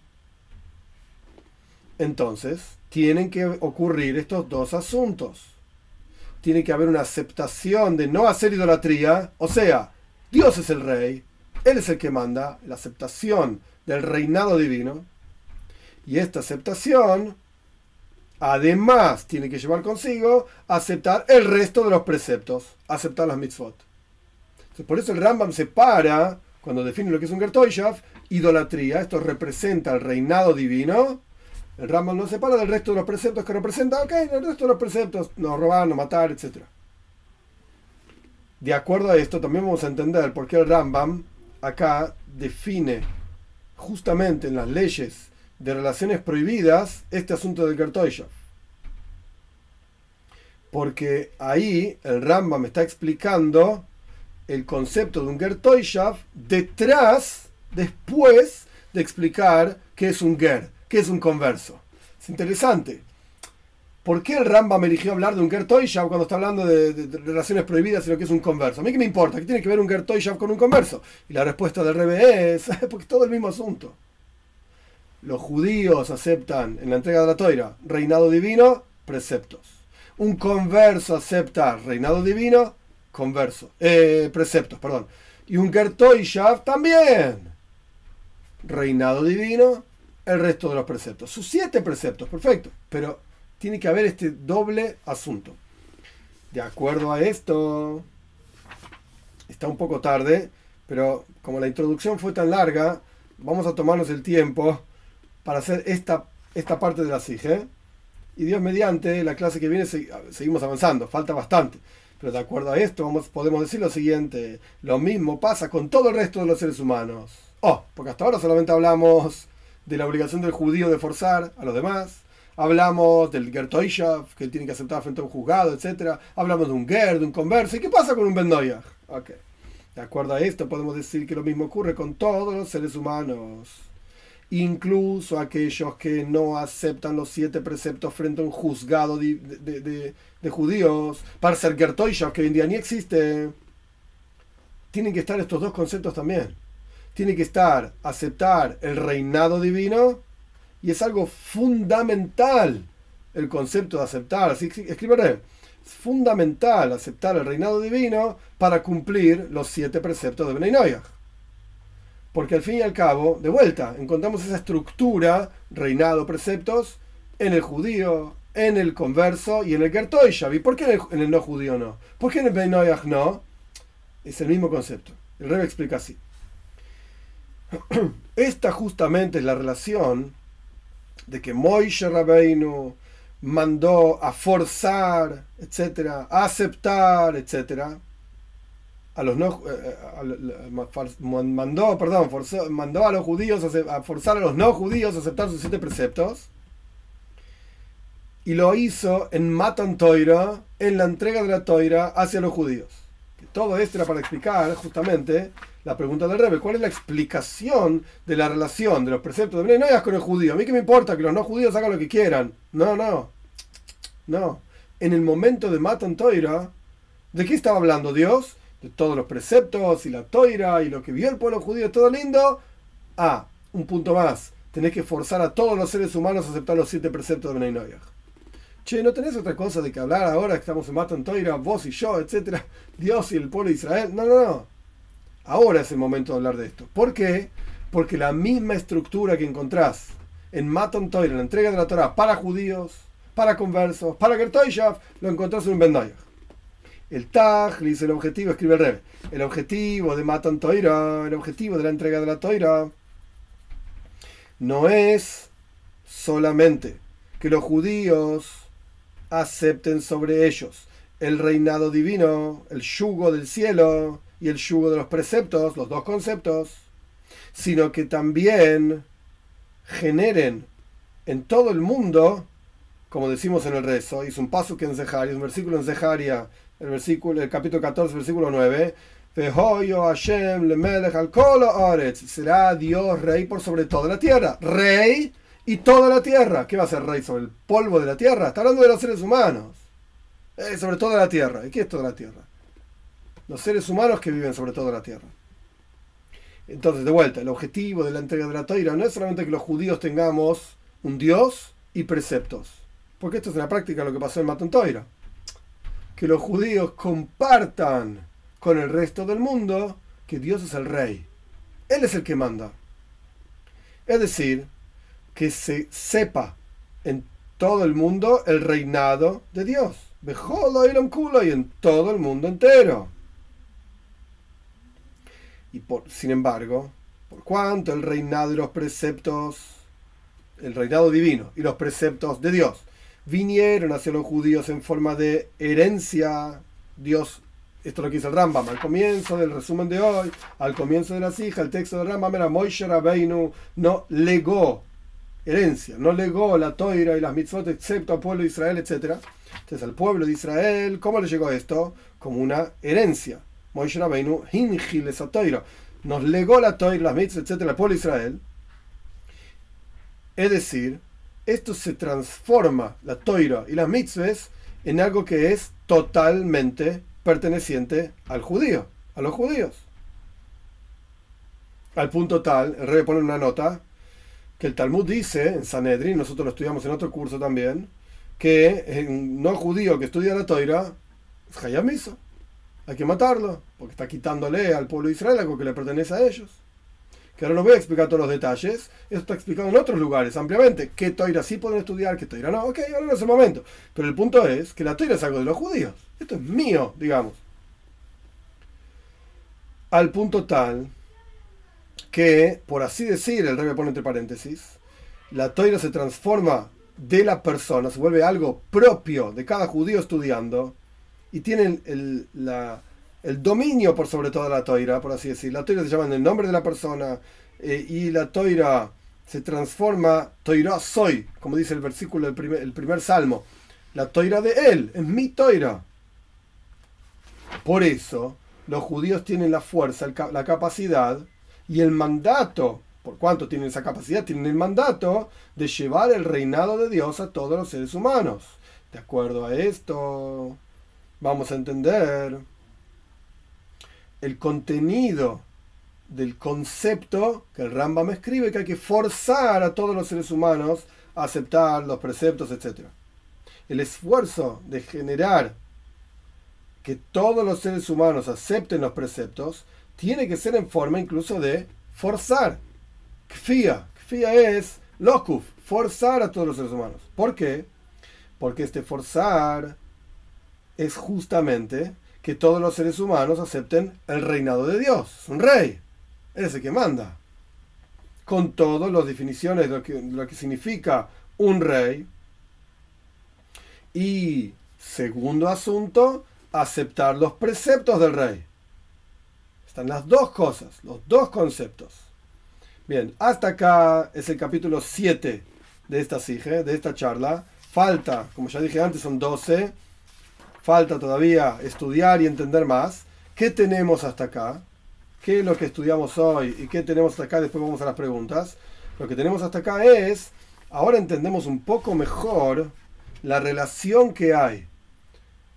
entonces tienen que ocurrir estos dos asuntos. Tiene que haber una aceptación de no hacer idolatría, o sea, Dios es el rey, Él es el que manda, la aceptación del reinado divino. Y esta aceptación además tiene que llevar consigo aceptar el resto de los preceptos, aceptar las mitzvot. por eso el Rambam separa, cuando define lo que es un Gertoishav, idolatría, esto representa el reinado divino. El Rambam no separa del resto de los preceptos que representa, ok, el resto de los preceptos, no robar, no matar, etc. De acuerdo a esto, también vamos a entender por qué el Rambam acá define justamente en las leyes de relaciones prohibidas este asunto del Gertoishav. Porque ahí el Ramba me está explicando el concepto de un Gertoishav detrás, después de explicar qué es un Ger, qué es un converso. Es interesante. ¿Por qué el Ramba me eligió hablar de un Gertoishav cuando está hablando de, relaciones prohibidas y lo que es un converso? A mí qué me importa, ¿qué tiene que ver un Gertoishav con un converso? Y la respuesta del Rebe es, [laughs] porque es todo el mismo asunto. Los judíos aceptan en la entrega de la toira reinado divino, preceptos. Un converso acepta reinado divino, converso, eh, preceptos, perdón. Y un Gertoishav también. Reinado divino, el resto de los preceptos. Sus siete preceptos, perfecto. Pero tiene que haber este doble asunto. De acuerdo a esto, está un poco tarde, pero como la introducción fue tan larga, vamos a tomarnos el tiempo para hacer esta, esta parte de la SIG. Y Dios mediante, la clase que viene seguimos avanzando, falta bastante. Pero de acuerdo a esto, podemos decir lo siguiente: lo mismo pasa con todo el resto de los seres humanos. Oh, porque hasta ahora solamente hablamos de la obligación del judío de forzar a los demás. Hablamos del Gertoishav, que tiene que aceptar frente a un juzgado, etc. Hablamos de un Ger, de un converso. ¿Y qué pasa con un Bendoyah? Ok. De acuerdo a esto, podemos decir que lo mismo ocurre con todos los seres humanos. Incluso aquellos que no aceptan los siete preceptos frente a un juzgado de, judíos, para ser Gertoishav, que hoy en día ni existe, tienen que estar estos dos conceptos también. Tiene que estar aceptar el reinado divino y es algo fundamental el concepto de aceptar. Así. Es fundamental aceptar el reinado divino para cumplir los siete preceptos de Benay Porque al fin y al cabo, de vuelta, encontramos esa estructura, reinado, preceptos, en el judío, en el converso y en el Gertoishav. ¿Y por qué en el, no judío no? ¿Por qué en el Benay no? Es el mismo concepto. El rey explica así. [clears throat] Esta justamente es la relación de que Moishe Rabbeinu mandó a forzar, etcétera, a aceptar, etcétera, a los no eh, eh, mandó, perdón, mandó a los judíos a forzar a los no judíos a aceptar sus siete preceptos y lo hizo en Matan Toira, en la entrega de la Toira hacia los judíos. Todo esto era para explicar justamente la pregunta del Rebbe, ¿cuál es la explicación de la relación de los preceptos de Bnei con el judío? A mí que me importa que los no judíos hagan lo que quieran. No, no. No. En el momento de Matan Toira, ¿de qué estaba hablando Dios? De todos los preceptos y la Toira y lo que vio el pueblo judío, todo lindo. Ah, un punto más. Tenés que forzar a todos los seres humanos a aceptar los siete preceptos de Bnei Che, ¿no tenés otra cosa de que hablar ahora que estamos en Matan Toira, vos y yo, etcétera? [laughs] Dios y el pueblo de Israel. No, no, no. Ahora es el momento de hablar de esto. ¿Por qué? Porque la misma estructura que encontrás en Matan Toira, la entrega de la Torah para judíos, para conversos, para Gertoishav, lo encontrás en un Bendoyah. El Taj dice el objetivo, escribe el Rebbe. El objetivo de Matan Toira, el objetivo de la entrega de la Toira, no es solamente que los judíos acepten sobre ellos el reinado divino, el yugo del cielo, y el yugo de los preceptos, los dos conceptos, sino que también generen en todo el mundo, como decimos en el rezo, es un paso que en Zeharia, un versículo en Zeharia, el, versículo, el capítulo 14, versículo 9, será Dios rey por sobre toda la tierra. Rey y toda la tierra. ¿Qué va a ser rey sobre el polvo de la tierra? Está hablando de los seres humanos. Eh, sobre toda la tierra. ¿Y qué es toda la tierra? los seres humanos que viven sobre toda la tierra. Entonces, de vuelta, el objetivo de la entrega de la toira no es solamente que los judíos tengamos un Dios y preceptos, porque esto es en la práctica lo que pasó en Matan Toira. Que los judíos compartan con el resto del mundo que Dios es el rey. Él es el que manda. Es decir, que se sepa en todo el mundo el reinado de Dios. y en todo el mundo entero. Y por, sin embargo, por cuanto el reinado y los preceptos, el reinado divino y los preceptos de Dios vinieron hacia los judíos en forma de herencia, Dios, esto es lo que dice el Rambam, al comienzo del resumen de hoy, al comienzo de la hija, el texto del Rambam era Moishe Rabbeinu no legó herencia. No legó la toira y las mitzvot excepto al pueblo de Israel, etc. Entonces al pueblo de Israel, ¿cómo le llegó esto? Como una herencia. Moishe Rabbeinu hingil esa toira. Nos legó la toira, las mitzvot, etc. al pueblo de Israel. Es decir, esto se transforma, la toira y las mitzvahs, en algo que es totalmente perteneciente al judío, a los judíos. Al punto tal, el rey pone una nota, que el Talmud dice en Sanedrin, nosotros lo estudiamos en otro curso también, que un no judío que estudia la toira es hayamiso. Hay que matarlo, porque está quitándole al pueblo de Israel algo que le pertenece a ellos que ahora no voy a explicar todos los detalles, esto está explicado en otros lugares ampliamente, qué toira sí pueden estudiar, qué toira no, ok, ahora no es el momento. Pero el punto es que la toira es algo de los judíos, esto es mío, digamos. Al punto tal que, por así decir, el rey pone entre paréntesis, la toira se transforma de la persona, se vuelve algo propio de cada judío estudiando y tiene la, el dominio por sobre toda la toira, por así decir. La toira se llama en el nombre de la persona eh, y la toira se transforma, toira soy, como dice el versículo del primer, el primer salmo. La toira de él, es mi toira. Por eso, los judíos tienen la fuerza, la capacidad y el mandato, por cuanto tienen esa capacidad, tienen el mandato de llevar el reinado de Dios a todos los seres humanos. De acuerdo a esto, vamos a entender el contenido del concepto que el Rambam escribe, que hay que forzar a todos los seres humanos a aceptar los preceptos, etc. El esfuerzo de generar que todos los seres humanos acepten los preceptos tiene que ser en forma incluso de forzar. Kfia. Kfia es locuf, forzar a todos los seres humanos. ¿Por qué? Porque este forzar es justamente que todos los seres humanos acepten el reinado de Dios. Es un rey. Es el que manda. Con todas las definiciones de lo, que, lo que significa un rey. Y segundo asunto, aceptar los preceptos del rey. Están las dos cosas, los dos conceptos. Bien, hasta acá es el capítulo 7 de esta sige, de esta charla. Falta, como ya dije antes, son 12 falta todavía estudiar y entender más. ¿Qué tenemos hasta acá? ¿Qué es lo que estudiamos hoy y qué tenemos hasta acá? Después vamos a las preguntas. Lo que tenemos hasta acá es, ahora entendemos un poco mejor la relación que hay.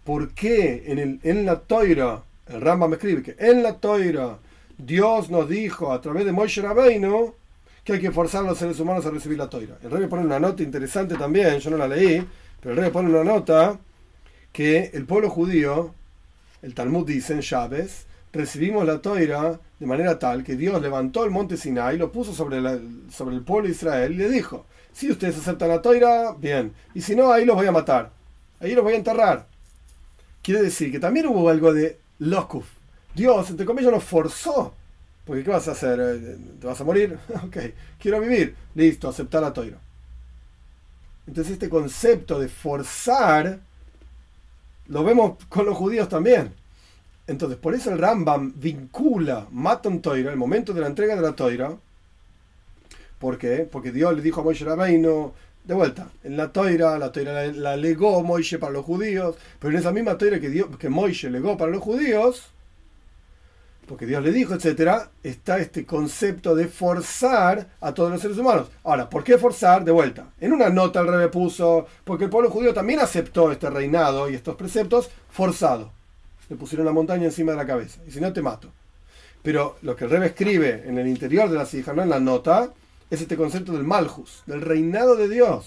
¿Por qué en, el, en la toira, el Ramba me escribe que en la toira Dios nos dijo a través de Moshe Rabbeinu que hay que forzar a los seres humanos a recibir la toira? El rey pone una nota interesante también, yo no la leí, pero el rey pone una nota que el pueblo judío, el Talmud dice en Chávez, recibimos la toira de manera tal que Dios levantó el monte Sinai, lo puso sobre, sobre el pueblo de Israel y le dijo, si ustedes aceptan la toira, bien, y si no, ahí los voy a matar, ahí los voy a enterrar. Quiere decir que también hubo algo de locuf. Dios, entre comillas, nos forzó. Porque ¿qué vas a hacer? Eh, ¿Te vas a morir? [laughs] ok, quiero vivir. Listo, aceptar la toira. Entonces este concepto de forzar lo vemos con los judíos también. Entonces, por eso el Rambam vincula Matan Toira, el momento de la entrega de la Toira. ¿Por qué? Porque Dios le dijo a Moisés Rabbeinu, de vuelta, en la Toira, la Toira la, legó Moisés para los judíos, pero en esa misma Toira que, Dios, que Moisés legó para los judíos, porque Dios le dijo, etcétera, está este concepto de forzar a todos los seres humanos. Ahora, ¿por qué forzar? De vuelta. En una nota el rebe puso, porque el pueblo judío también aceptó este reinado y estos preceptos forzado. Le pusieron la montaña encima de la cabeza. Y si no, te mato. Pero lo que el rebe escribe en el interior de las hijas, no en la nota, es este concepto del malhus, del reinado de Dios.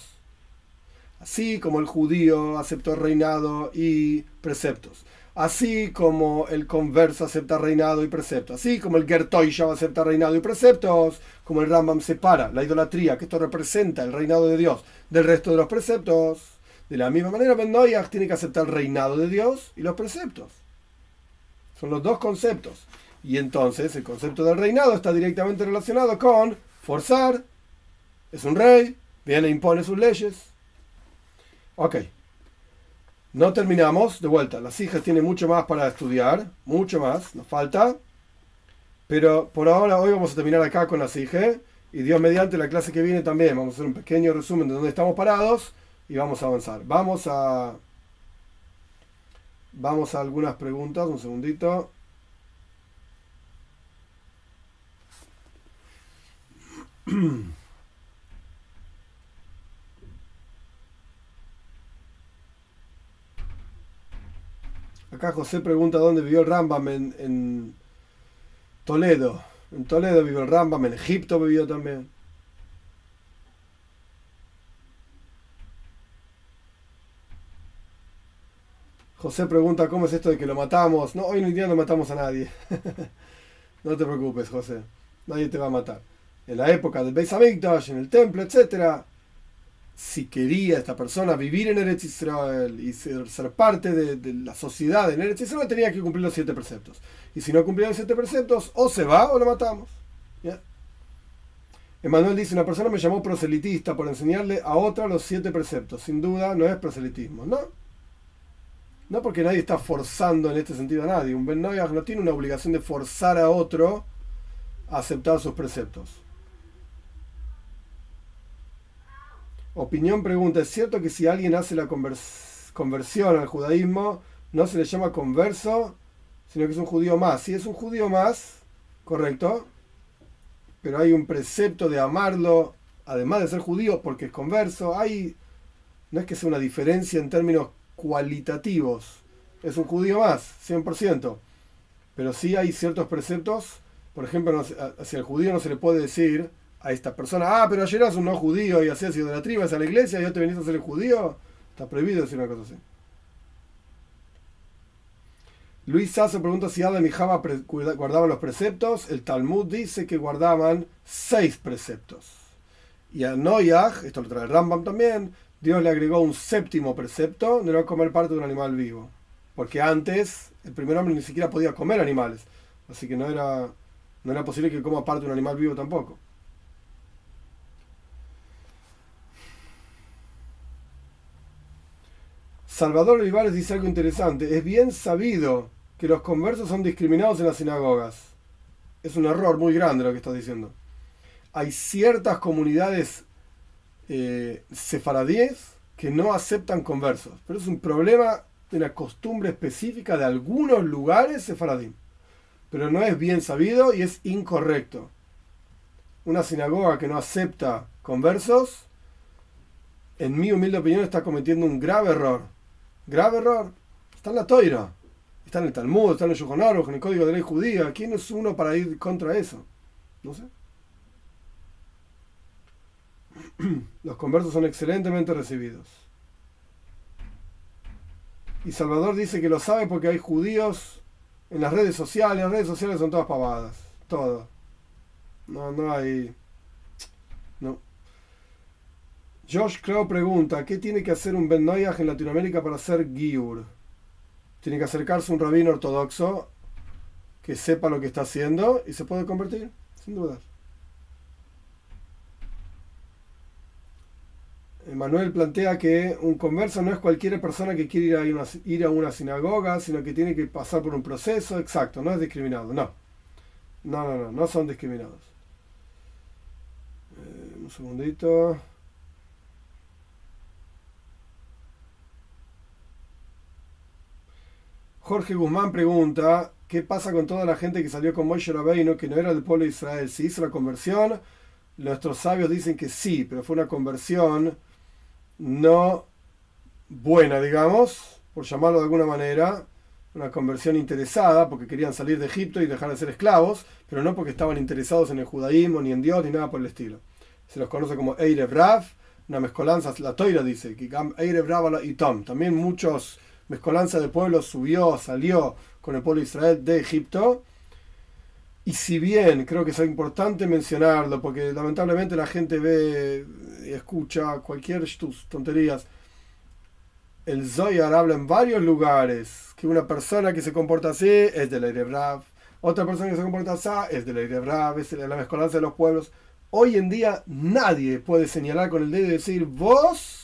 Así como el judío aceptó reinado y preceptos así como el converso acepta reinado y precepto, así como el Gertoishav acepta reinado y preceptos, como el Rambam separa la idolatría, que esto representa el reinado de Dios, del resto de los preceptos. De la misma manera, Ben tiene que aceptar el reinado de Dios y los preceptos. Son los dos conceptos. Y entonces el concepto del reinado está directamente relacionado con forzar, es un rey, viene e impone sus leyes. Ok. No terminamos, de vuelta, las hijas tienen mucho más para estudiar, mucho más, nos falta. Pero por ahora, hoy vamos a terminar acá con las hijas Y Dios mediante la clase que viene también vamos a hacer un pequeño resumen de dónde estamos parados y vamos a avanzar. Vamos a vamos a algunas preguntas, un segundito. [clears throat] Acá José pregunta dónde vivió el Rambam en, Toledo. En Toledo vivió el Rambam, en Egipto vivió también. José pregunta cómo es esto de que lo matamos. No, hoy en día no matamos a nadie. [laughs] no te preocupes, José. Nadie te va a matar. En la época del Beis Hamikdash, en el templo, etcétera, si quería esta persona vivir en Eretz Israel y ser, parte de, la sociedad en Eretz Israel, tenía que cumplir los siete preceptos. Y si no cumplía los siete preceptos, o se va o lo matamos. ¿Ya? Emanuel dice, una persona me llamó proselitista por enseñarle a otra los siete preceptos. Sin duda no es proselitismo. No. No porque nadie está forzando en este sentido a nadie. Un Ben no tiene una obligación de forzar a otro a aceptar sus preceptos. Opinión pregunta, ¿es cierto que si alguien hace la conversión al judaísmo, no se le llama converso, sino que es un judío más? Si es un judío más, correcto, pero hay un precepto de amarlo, además de ser judío, porque es converso, hay, no es que sea una diferencia en términos cualitativos, es un judío más, 100%, pero sí hay ciertos preceptos, por ejemplo, hacia el judío no se le puede decir, a esta persona, ah, pero ayer eras un no judío y hacías idolatría, vas a la iglesia y hoy te venís a ser judío. Está prohibido decir una cosa así. Luis Sasso pregunta si Adam y Java guardaban los preceptos. El Talmud dice que guardaban seis preceptos. Y a Noyaj, esto lo trae Rambam también, Dios le agregó un séptimo precepto de no comer parte de un animal vivo. Porque antes el primer hombre ni siquiera podía comer animales. Así que no era, no era posible que coma parte de un animal vivo tampoco. Salvador Olivares dice algo interesante. Es bien sabido que los conversos son discriminados en las sinagogas. Es un error muy grande lo que estás diciendo. Hay ciertas comunidades eh, sefaradíes que no aceptan conversos, pero es un problema de una costumbre específica de algunos lugares sefaradín. Pero no es bien sabido y es incorrecto. Una sinagoga que no acepta conversos, en mi humilde opinión, está cometiendo un grave error Grave error. Está en la toira. Está en el Talmud, está en el Yohonaruch, en el Código de Ley Judía. ¿Quién es uno para ir contra eso? No sé. [clears throat] Los conversos son excelentemente recibidos. Y Salvador dice que lo sabe porque hay judíos en las redes sociales. Las redes sociales son todas pavadas. Todo. No, no hay. No. Josh Crow pregunta, ¿qué tiene que hacer un Ben Noyaj en Latinoamérica para ser Giur? Tiene que acercarse a un rabino ortodoxo que sepa lo que está haciendo y se puede convertir, sin duda. Manuel plantea que un converso no es cualquier persona que quiere ir a una, sinagoga, sino que tiene que pasar por un proceso, exacto, no es discriminado, no. No, no, no, no son discriminados. Eh, un segundito. Jorge Guzmán pregunta, ¿qué pasa con toda la gente que salió con Moshe Rabbeinu, que no era del pueblo de Israel? ¿Se hizo la conversión? Nuestros sabios dicen que sí, pero fue una conversión no buena, digamos, por llamarlo de alguna manera, una conversión interesada, porque querían salir de Egipto y dejar de ser esclavos, pero no porque estaban interesados en el judaísmo, ni en Dios, ni nada por el estilo. Se los conoce como Eirev Rav, una mezcolanza, la Toira dice, que Eirev Rav y Tom. También muchos mezcolanza de pueblos subió, salió con el pueblo de Israel de Egipto. Y si bien creo que es importante mencionarlo, porque lamentablemente la gente ve y escucha cualquier tonterías, el Zoyar habla en varios lugares que una persona que se comporta así es de la Erebrav, otra persona que se comporta así es de la Erebrav, es de la mezcolanza de los pueblos. Hoy en día nadie puede señalar con el dedo y decir, vos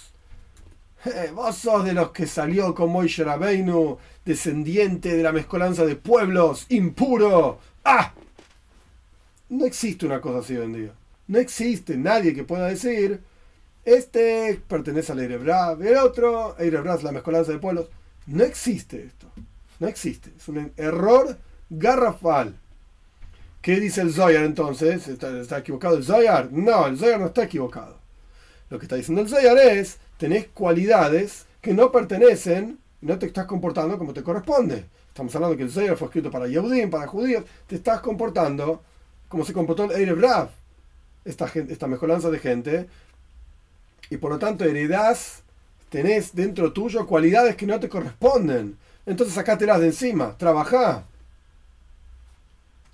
eh, vos sos de los que salió con Moishe Rabbeinu, descendiente de la mezcolanza de pueblos, impuro. ¡Ah! No existe una cosa así hoy en día. No existe nadie que pueda decir, este pertenece al Erebrav, el otro, Erebrav es la mezcolanza de pueblos. No existe esto. No existe. Es un error garrafal. ¿Qué dice el Zoyar entonces? ¿Está, equivocado el Zoyar? No, el Zoyar no está equivocado. Lo que está diciendo el Zoyar es, tenés cualidades que no pertenecen, no te estás comportando como te corresponde. Estamos hablando que el Zoyar fue escrito para Yehudim, para judíos. Te estás comportando como se comportó el Erev esta, esta mejoranza de gente. Y por lo tanto heredás, tenés dentro tuyo cualidades que no te corresponden. Entonces sacátelas de encima, trabajá.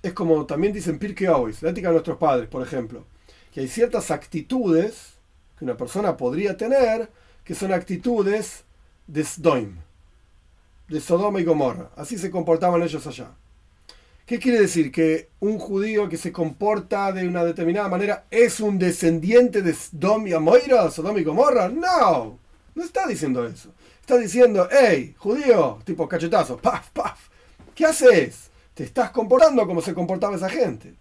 Es como también dicen Pirke Ois, la ética de nuestros padres, por ejemplo, que hay ciertas actitudes que una persona podría tener que son actitudes de Sdoim, de Sodoma y Gomorra. Así se comportaban ellos allá. ¿Qué quiere decir? ¿Que un judío que se comporta de una determinada manera es un descendiente de Sodom y Amorra, Sodoma y Gomorra? No, no está diciendo eso. Está diciendo, hey, judío, tipo cachetazo, paf, paf, ¿qué haces? Te estás comportando como se comportaba esa gente.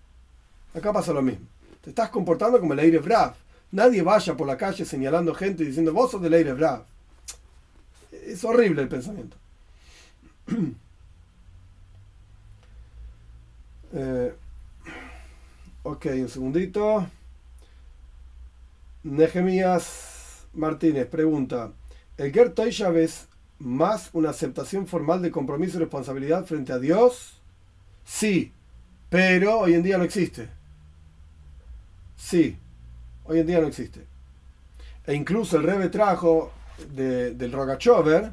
Acá pasa lo mismo. Te estás comportando como el Eire Brav. Nadie vaya por la calle señalando gente y diciendo, vos sos del Eire Brav. Es horrible el pensamiento. [clears throat] Eh, ok, un segundito. Nehemías Martínez pregunta: ¿El Ger Toishav es más una aceptación formal de compromiso y responsabilidad frente a Dios? Sí, pero hoy en día no existe. Sí, hoy en día no existe. E incluso el Rebe trajo del Rogachover,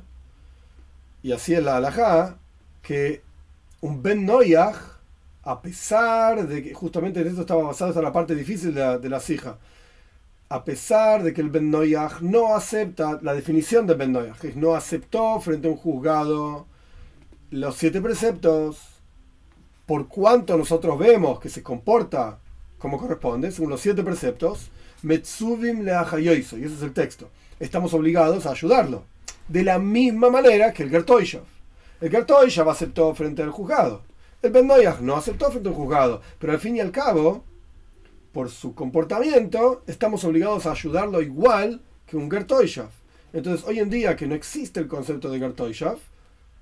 y así es la halajá, que un Ben Noyach, a pesar de que justamente en esto estaba basado en la parte difícil de la, de a pesar de que el Ben Noyach no acepta la definición de Ben Noyach, no aceptó frente a un juzgado los siete preceptos, por cuanto nosotros vemos que se comporta como corresponde, según los siete preceptos, Metsuvim le y ese es el texto. Estamos obligados a ayudarlo. De la misma manera que el Gertoishav. El Gertoishav aceptó frente al juzgado. El Ben no aceptó frente al juzgado. Pero al fin y al cabo, por su comportamiento, estamos obligados a ayudarlo igual que un Gertoishav. Entonces, hoy en día que no existe el concepto de Gertoishav,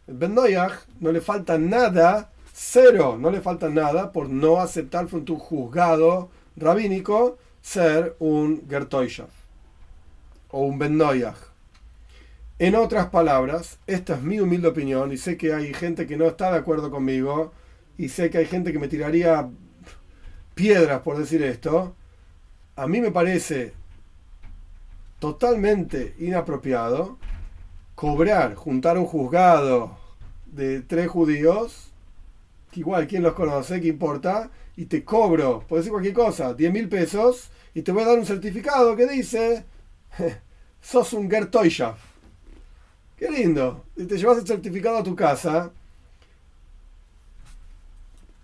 el Ben no le falta nada Cero, no le falta nada por no aceptar frente a un juzgado rabínico ser un Gertoishav o un Ben En otras palabras, esta es mi humilde opinión y sé que hay gente que no está de acuerdo conmigo y sé que hay gente que me tiraría piedras por decir esto. A mí me parece totalmente inapropiado cobrar, juntar un juzgado de tres judíos que igual, ¿quién los conoce? ¿Qué importa? Y te cobro, puede decir cualquier cosa, 10 mil pesos, y te voy a dar un certificado que dice, [laughs] sos un Gertoyshav. Qué lindo. Y te llevas el certificado a tu casa.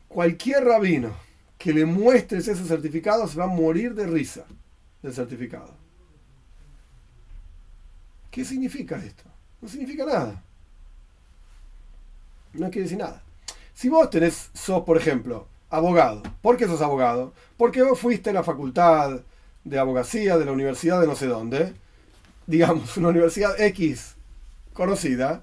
Cualquier rabino que le muestres ese certificado se va a morir de risa del certificado. ¿Qué significa esto? No significa nada. No quiere decir nada. Si vos tenés, sos, por ejemplo, abogado, ¿por qué sos abogado? Porque vos fuiste a la facultad de abogacía de la universidad de no sé dónde, digamos, una universidad X conocida,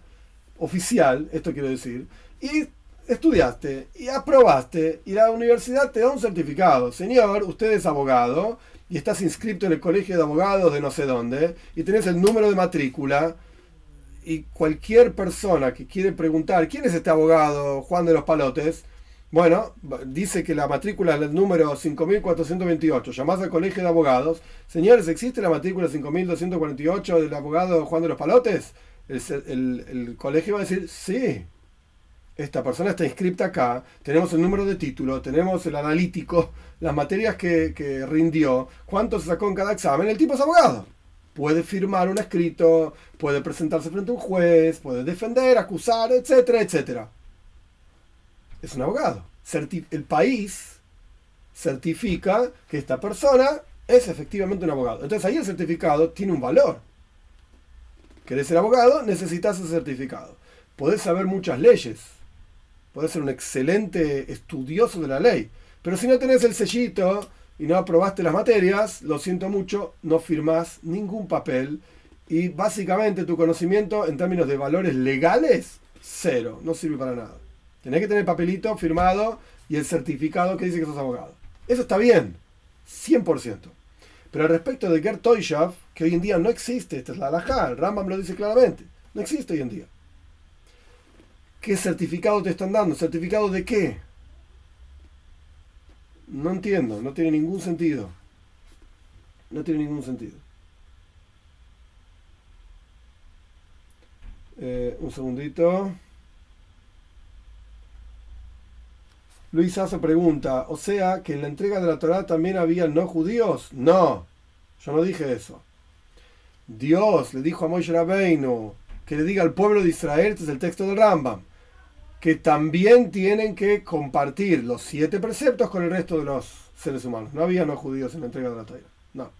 oficial, esto quiero decir, y estudiaste y aprobaste y la universidad te da un certificado. Señor, usted es abogado y estás inscrito en el colegio de abogados de no sé dónde y tenés el número de matrícula y cualquier persona que quiere preguntar quién es este abogado Juan de los Palotes, bueno, dice que la matrícula es el número 5428. Llamás al colegio de abogados. Señores, ¿existe la matrícula 5248 del abogado Juan de los Palotes? El, colegio va a decir, sí. Esta persona está inscripta acá, tenemos el número de título, tenemos el analítico, las materias que, que rindió, cuánto se sacó en cada examen, el tipo es abogado puede firmar un escrito, puede presentarse frente a un juez, puede defender, acusar, etcétera, etcétera. Es un abogado. el país certifica que esta persona es efectivamente un abogado. Entonces ahí el certificado tiene un valor. ¿Querés ser abogado? Necesitas ese certificado. Podés saber muchas leyes. Podés ser un excelente estudioso de la ley. Pero si no tenés el sellito y no aprobaste las materias, lo siento mucho, no firmás ningún papel y básicamente tu conocimiento en términos de valores legales, cero, no sirve para nada. Tenés que tener papelito firmado y el certificado que dice que sos abogado. Eso está bien, 100%. Pero respecto de Gert Toyshav, que hoy en día no existe, esta es la alajá, el Rambam lo dice claramente, no existe hoy en día. ¿Qué certificado te están dando? ¿Certificado de qué? No entiendo, no tiene ningún sentido. No tiene ningún sentido. Eh, un segundito. Luis Aso pregunta, o sea que en la entrega de la Torah también había no judíos? No, yo no dije eso. Dios le dijo a Moshe Rabbeinu que le diga al pueblo de Israel, este es el texto de Rambam, que también tienen que compartir los siete preceptos con el resto de los seres humanos. No había no judíos en la entrega de la Torah. No.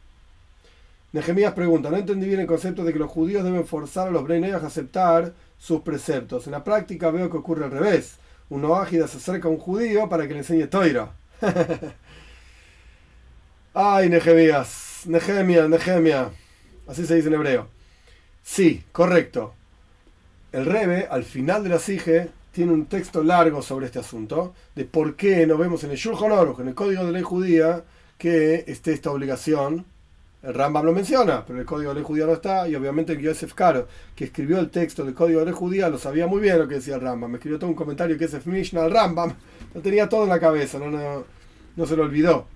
Nehemías pregunta, no entendí bien el concepto de que los judíos deben forzar a los Breineyas a aceptar sus preceptos. En la práctica veo que ocurre al revés un ágida se acerca a un judío para que le enseñe Toira. [laughs] Ay, Nehemías, Nehemia, Nehemia. Así se dice en hebreo. Sí, correcto. El Rebe, al final de la Sige, tiene un texto largo sobre este asunto, de por qué no vemos en el Shulchan Aruch, en el Código de Ley Judía, que esté esta obligación el Rambam lo menciona, pero el código de ley judía no está, y obviamente Yosef Karo, que escribió el texto del código de ley judía, lo sabía muy bien lo que decía el Rambam. Me escribió todo un comentario que es Mishnah al Rambam, lo tenía todo en la cabeza, no, no, no se lo olvidó.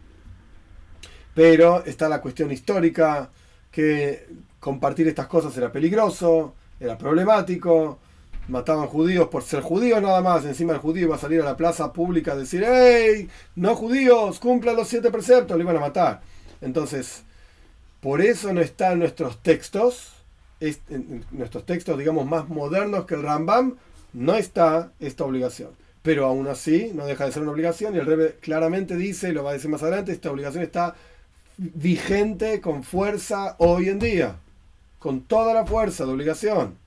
Pero está la cuestión histórica, que compartir estas cosas era peligroso, era problemático, mataban judíos por ser judíos nada más, encima el judío iba a salir a la plaza pública a decir, ¡Hey! No judíos, cumplan los siete preceptos, lo iban a matar. Entonces, por eso no está en nuestros textos, en nuestros textos, digamos, más modernos que el Rambam, no está esta obligación. Pero aún así, no deja de ser una obligación, y el Rebbe claramente dice, y lo va a decir más adelante, esta obligación está vigente con fuerza hoy en día, con toda la fuerza de obligación.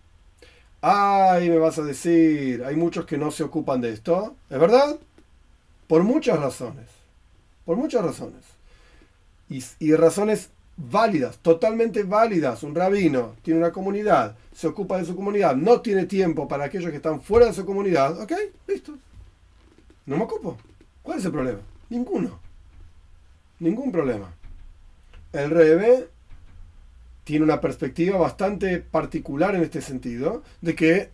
Ay, me vas a decir, hay muchos que no se ocupan de esto, ¿es verdad? Por muchas razones, por muchas razones. Y, y razones válidas, totalmente válidas. Un rabino tiene una comunidad, se ocupa de su comunidad, no tiene tiempo para aquellos que están fuera de su comunidad, ok, listo. No me ocupo. ¿Cuál es el problema? Ninguno. Ningún problema. El Rebe tiene una perspectiva bastante particular en este sentido, de que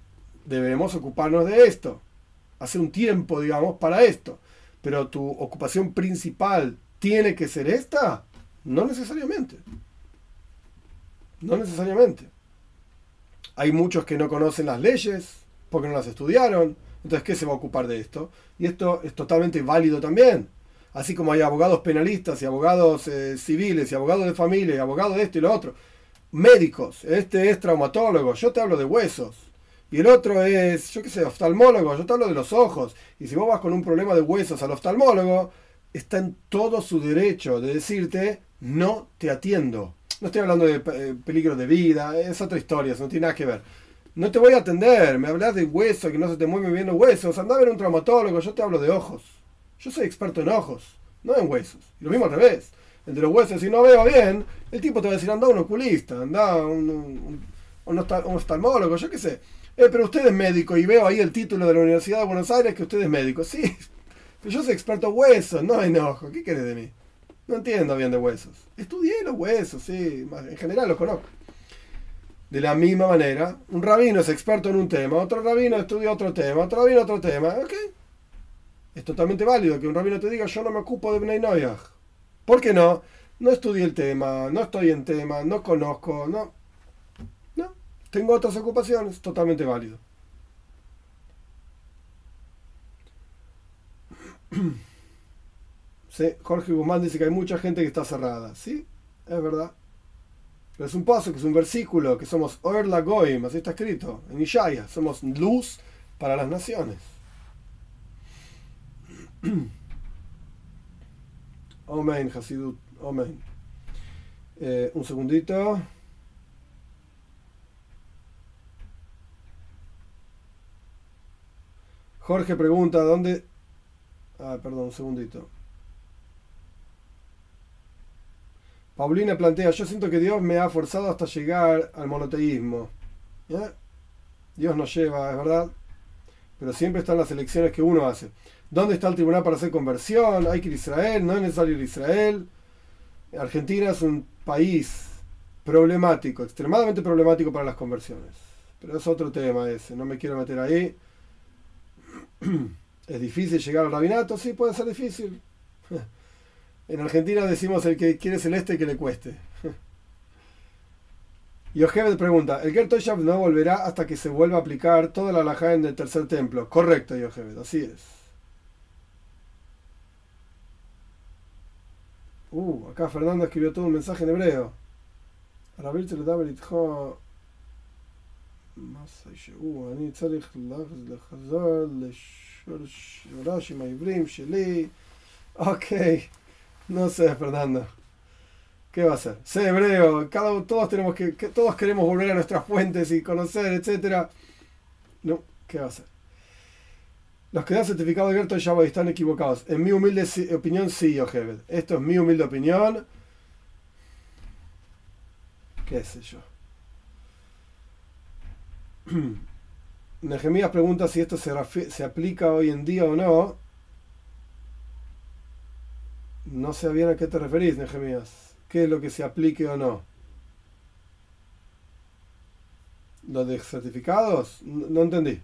debemos ocuparnos de esto. Hace un tiempo, digamos, para esto. Pero tu ocupación principal tiene que ser esta. No necesariamente. No necesariamente. Hay muchos que no conocen las leyes porque no las estudiaron. Entonces, ¿qué se va a ocupar de esto? Y esto es totalmente válido también. Así como hay abogados penalistas y abogados eh, civiles y abogados de familia y abogados de esto y lo otro. Médicos. Este es traumatólogo. Yo te hablo de huesos. Y el otro es, yo qué sé, oftalmólogo. Yo te hablo de los ojos. Y si vos vas con un problema de huesos al oftalmólogo, está en todo su derecho de decirte, no te atiendo. No estoy hablando de eh, peligro de vida, es otra historia, eso no tiene nada que ver. No te voy a atender, me hablas de hueso, que no se te mueven bien los huesos, anda a ver un traumatólogo, yo te hablo de ojos. Yo soy experto en ojos, no en huesos. Y lo mismo al revés. El de los huesos, si no veo bien, el tipo te va a decir, anda un oculista, anda a un, un, oftalmólogo, yo qué sé. Eh, pero usted es médico y veo ahí el título de la Universidad de Buenos Aires que usted es médico. Sí, pero [laughs] yo soy experto en huesos, no en ojos. ¿Qué querés de mí? No entiendo bien de huesos. Estudié los huesos, sí, en general los conozco. De la misma manera, un rabino es experto en un tema, otro rabino estudia otro tema, otro rabino otro tema. Ok. Es totalmente válido que un rabino te diga, yo no me ocupo de Bnei Noyaj. ¿Por qué no? No estudié el tema, no estoy en tema, no conozco, no. No. Tengo otras ocupaciones, totalmente válido. [clears throat] Jorge Guzmán dice que hay mucha gente que está cerrada. Sí, es verdad. Pero es un paso, que es un versículo, que somos Oer Goim, así está escrito, en Ishaya, somos luz para las naciones. [clears throat] Amén, Hasidut, amén. Eh, un segundito. Jorge pregunta, ¿dónde... Ah, perdón, un segundito. Paulina plantea, yo siento que Dios me ha forzado hasta llegar al monoteísmo. Dios nos lleva, es verdad, pero siempre están las elecciones que uno hace. ¿Dónde está el tribunal para hacer conversión? ¿Hay que ir a Israel? ¿No es necesario ir a Israel? Argentina es un país problemático, extremadamente problemático para las conversiones. Pero es otro tema ese, no me quiero meter ahí. [clears throat] ¿Es difícil llegar al rabinato? Sí, puede ser difícil. En Argentina decimos el que quiere celeste que le cueste. [laughs] Yocheved pregunta, el Ger no volverá hasta que se vuelva a aplicar toda la alajá en el tercer templo. Correcto, Yocheved, así es. Uh, acá Fernando escribió todo un mensaje en hebreo. Ok, no sé, Fernando. ¿Qué va a ser? Sé hebreo, cada, todos, tenemos que, todos queremos volver a nuestras fuentes y conocer, etc. No, ¿qué va a ser? Los que dan certificado abierto Shabbat están equivocados. En mi humilde opinión, sí, Ojebed. Esto es mi humilde opinión. ¿Qué sé yo? [clears throat] Nehemías pregunta si esto se, se aplica hoy en día o no. No sé bien a qué te referís, Nehemías qué es lo que se aplique o no. ¿Lo de certificados? No, entendí.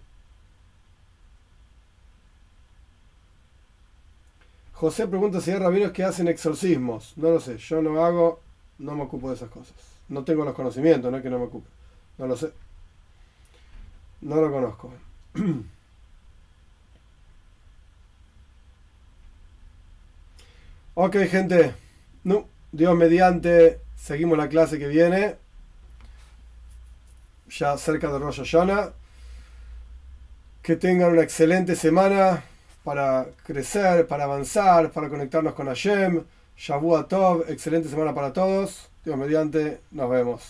José pregunta si hay rabinos que hacen exorcismos. No lo sé, yo no hago, no me ocupo de esas cosas. No tengo los conocimientos, no es que no me ocupe. No lo sé. No lo conozco. [clears throat] ok, gente. No. Dios mediante, seguimos la clase que viene, ya cerca de Rosh Hashanah. Que tengan una excelente semana para crecer, para avanzar, para conectarnos con Hashem. Shavua Tov, excelente semana para todos. Dios mediante, nos vemos.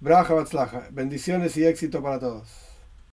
Braja Batzlaja, bendiciones y éxito para todos.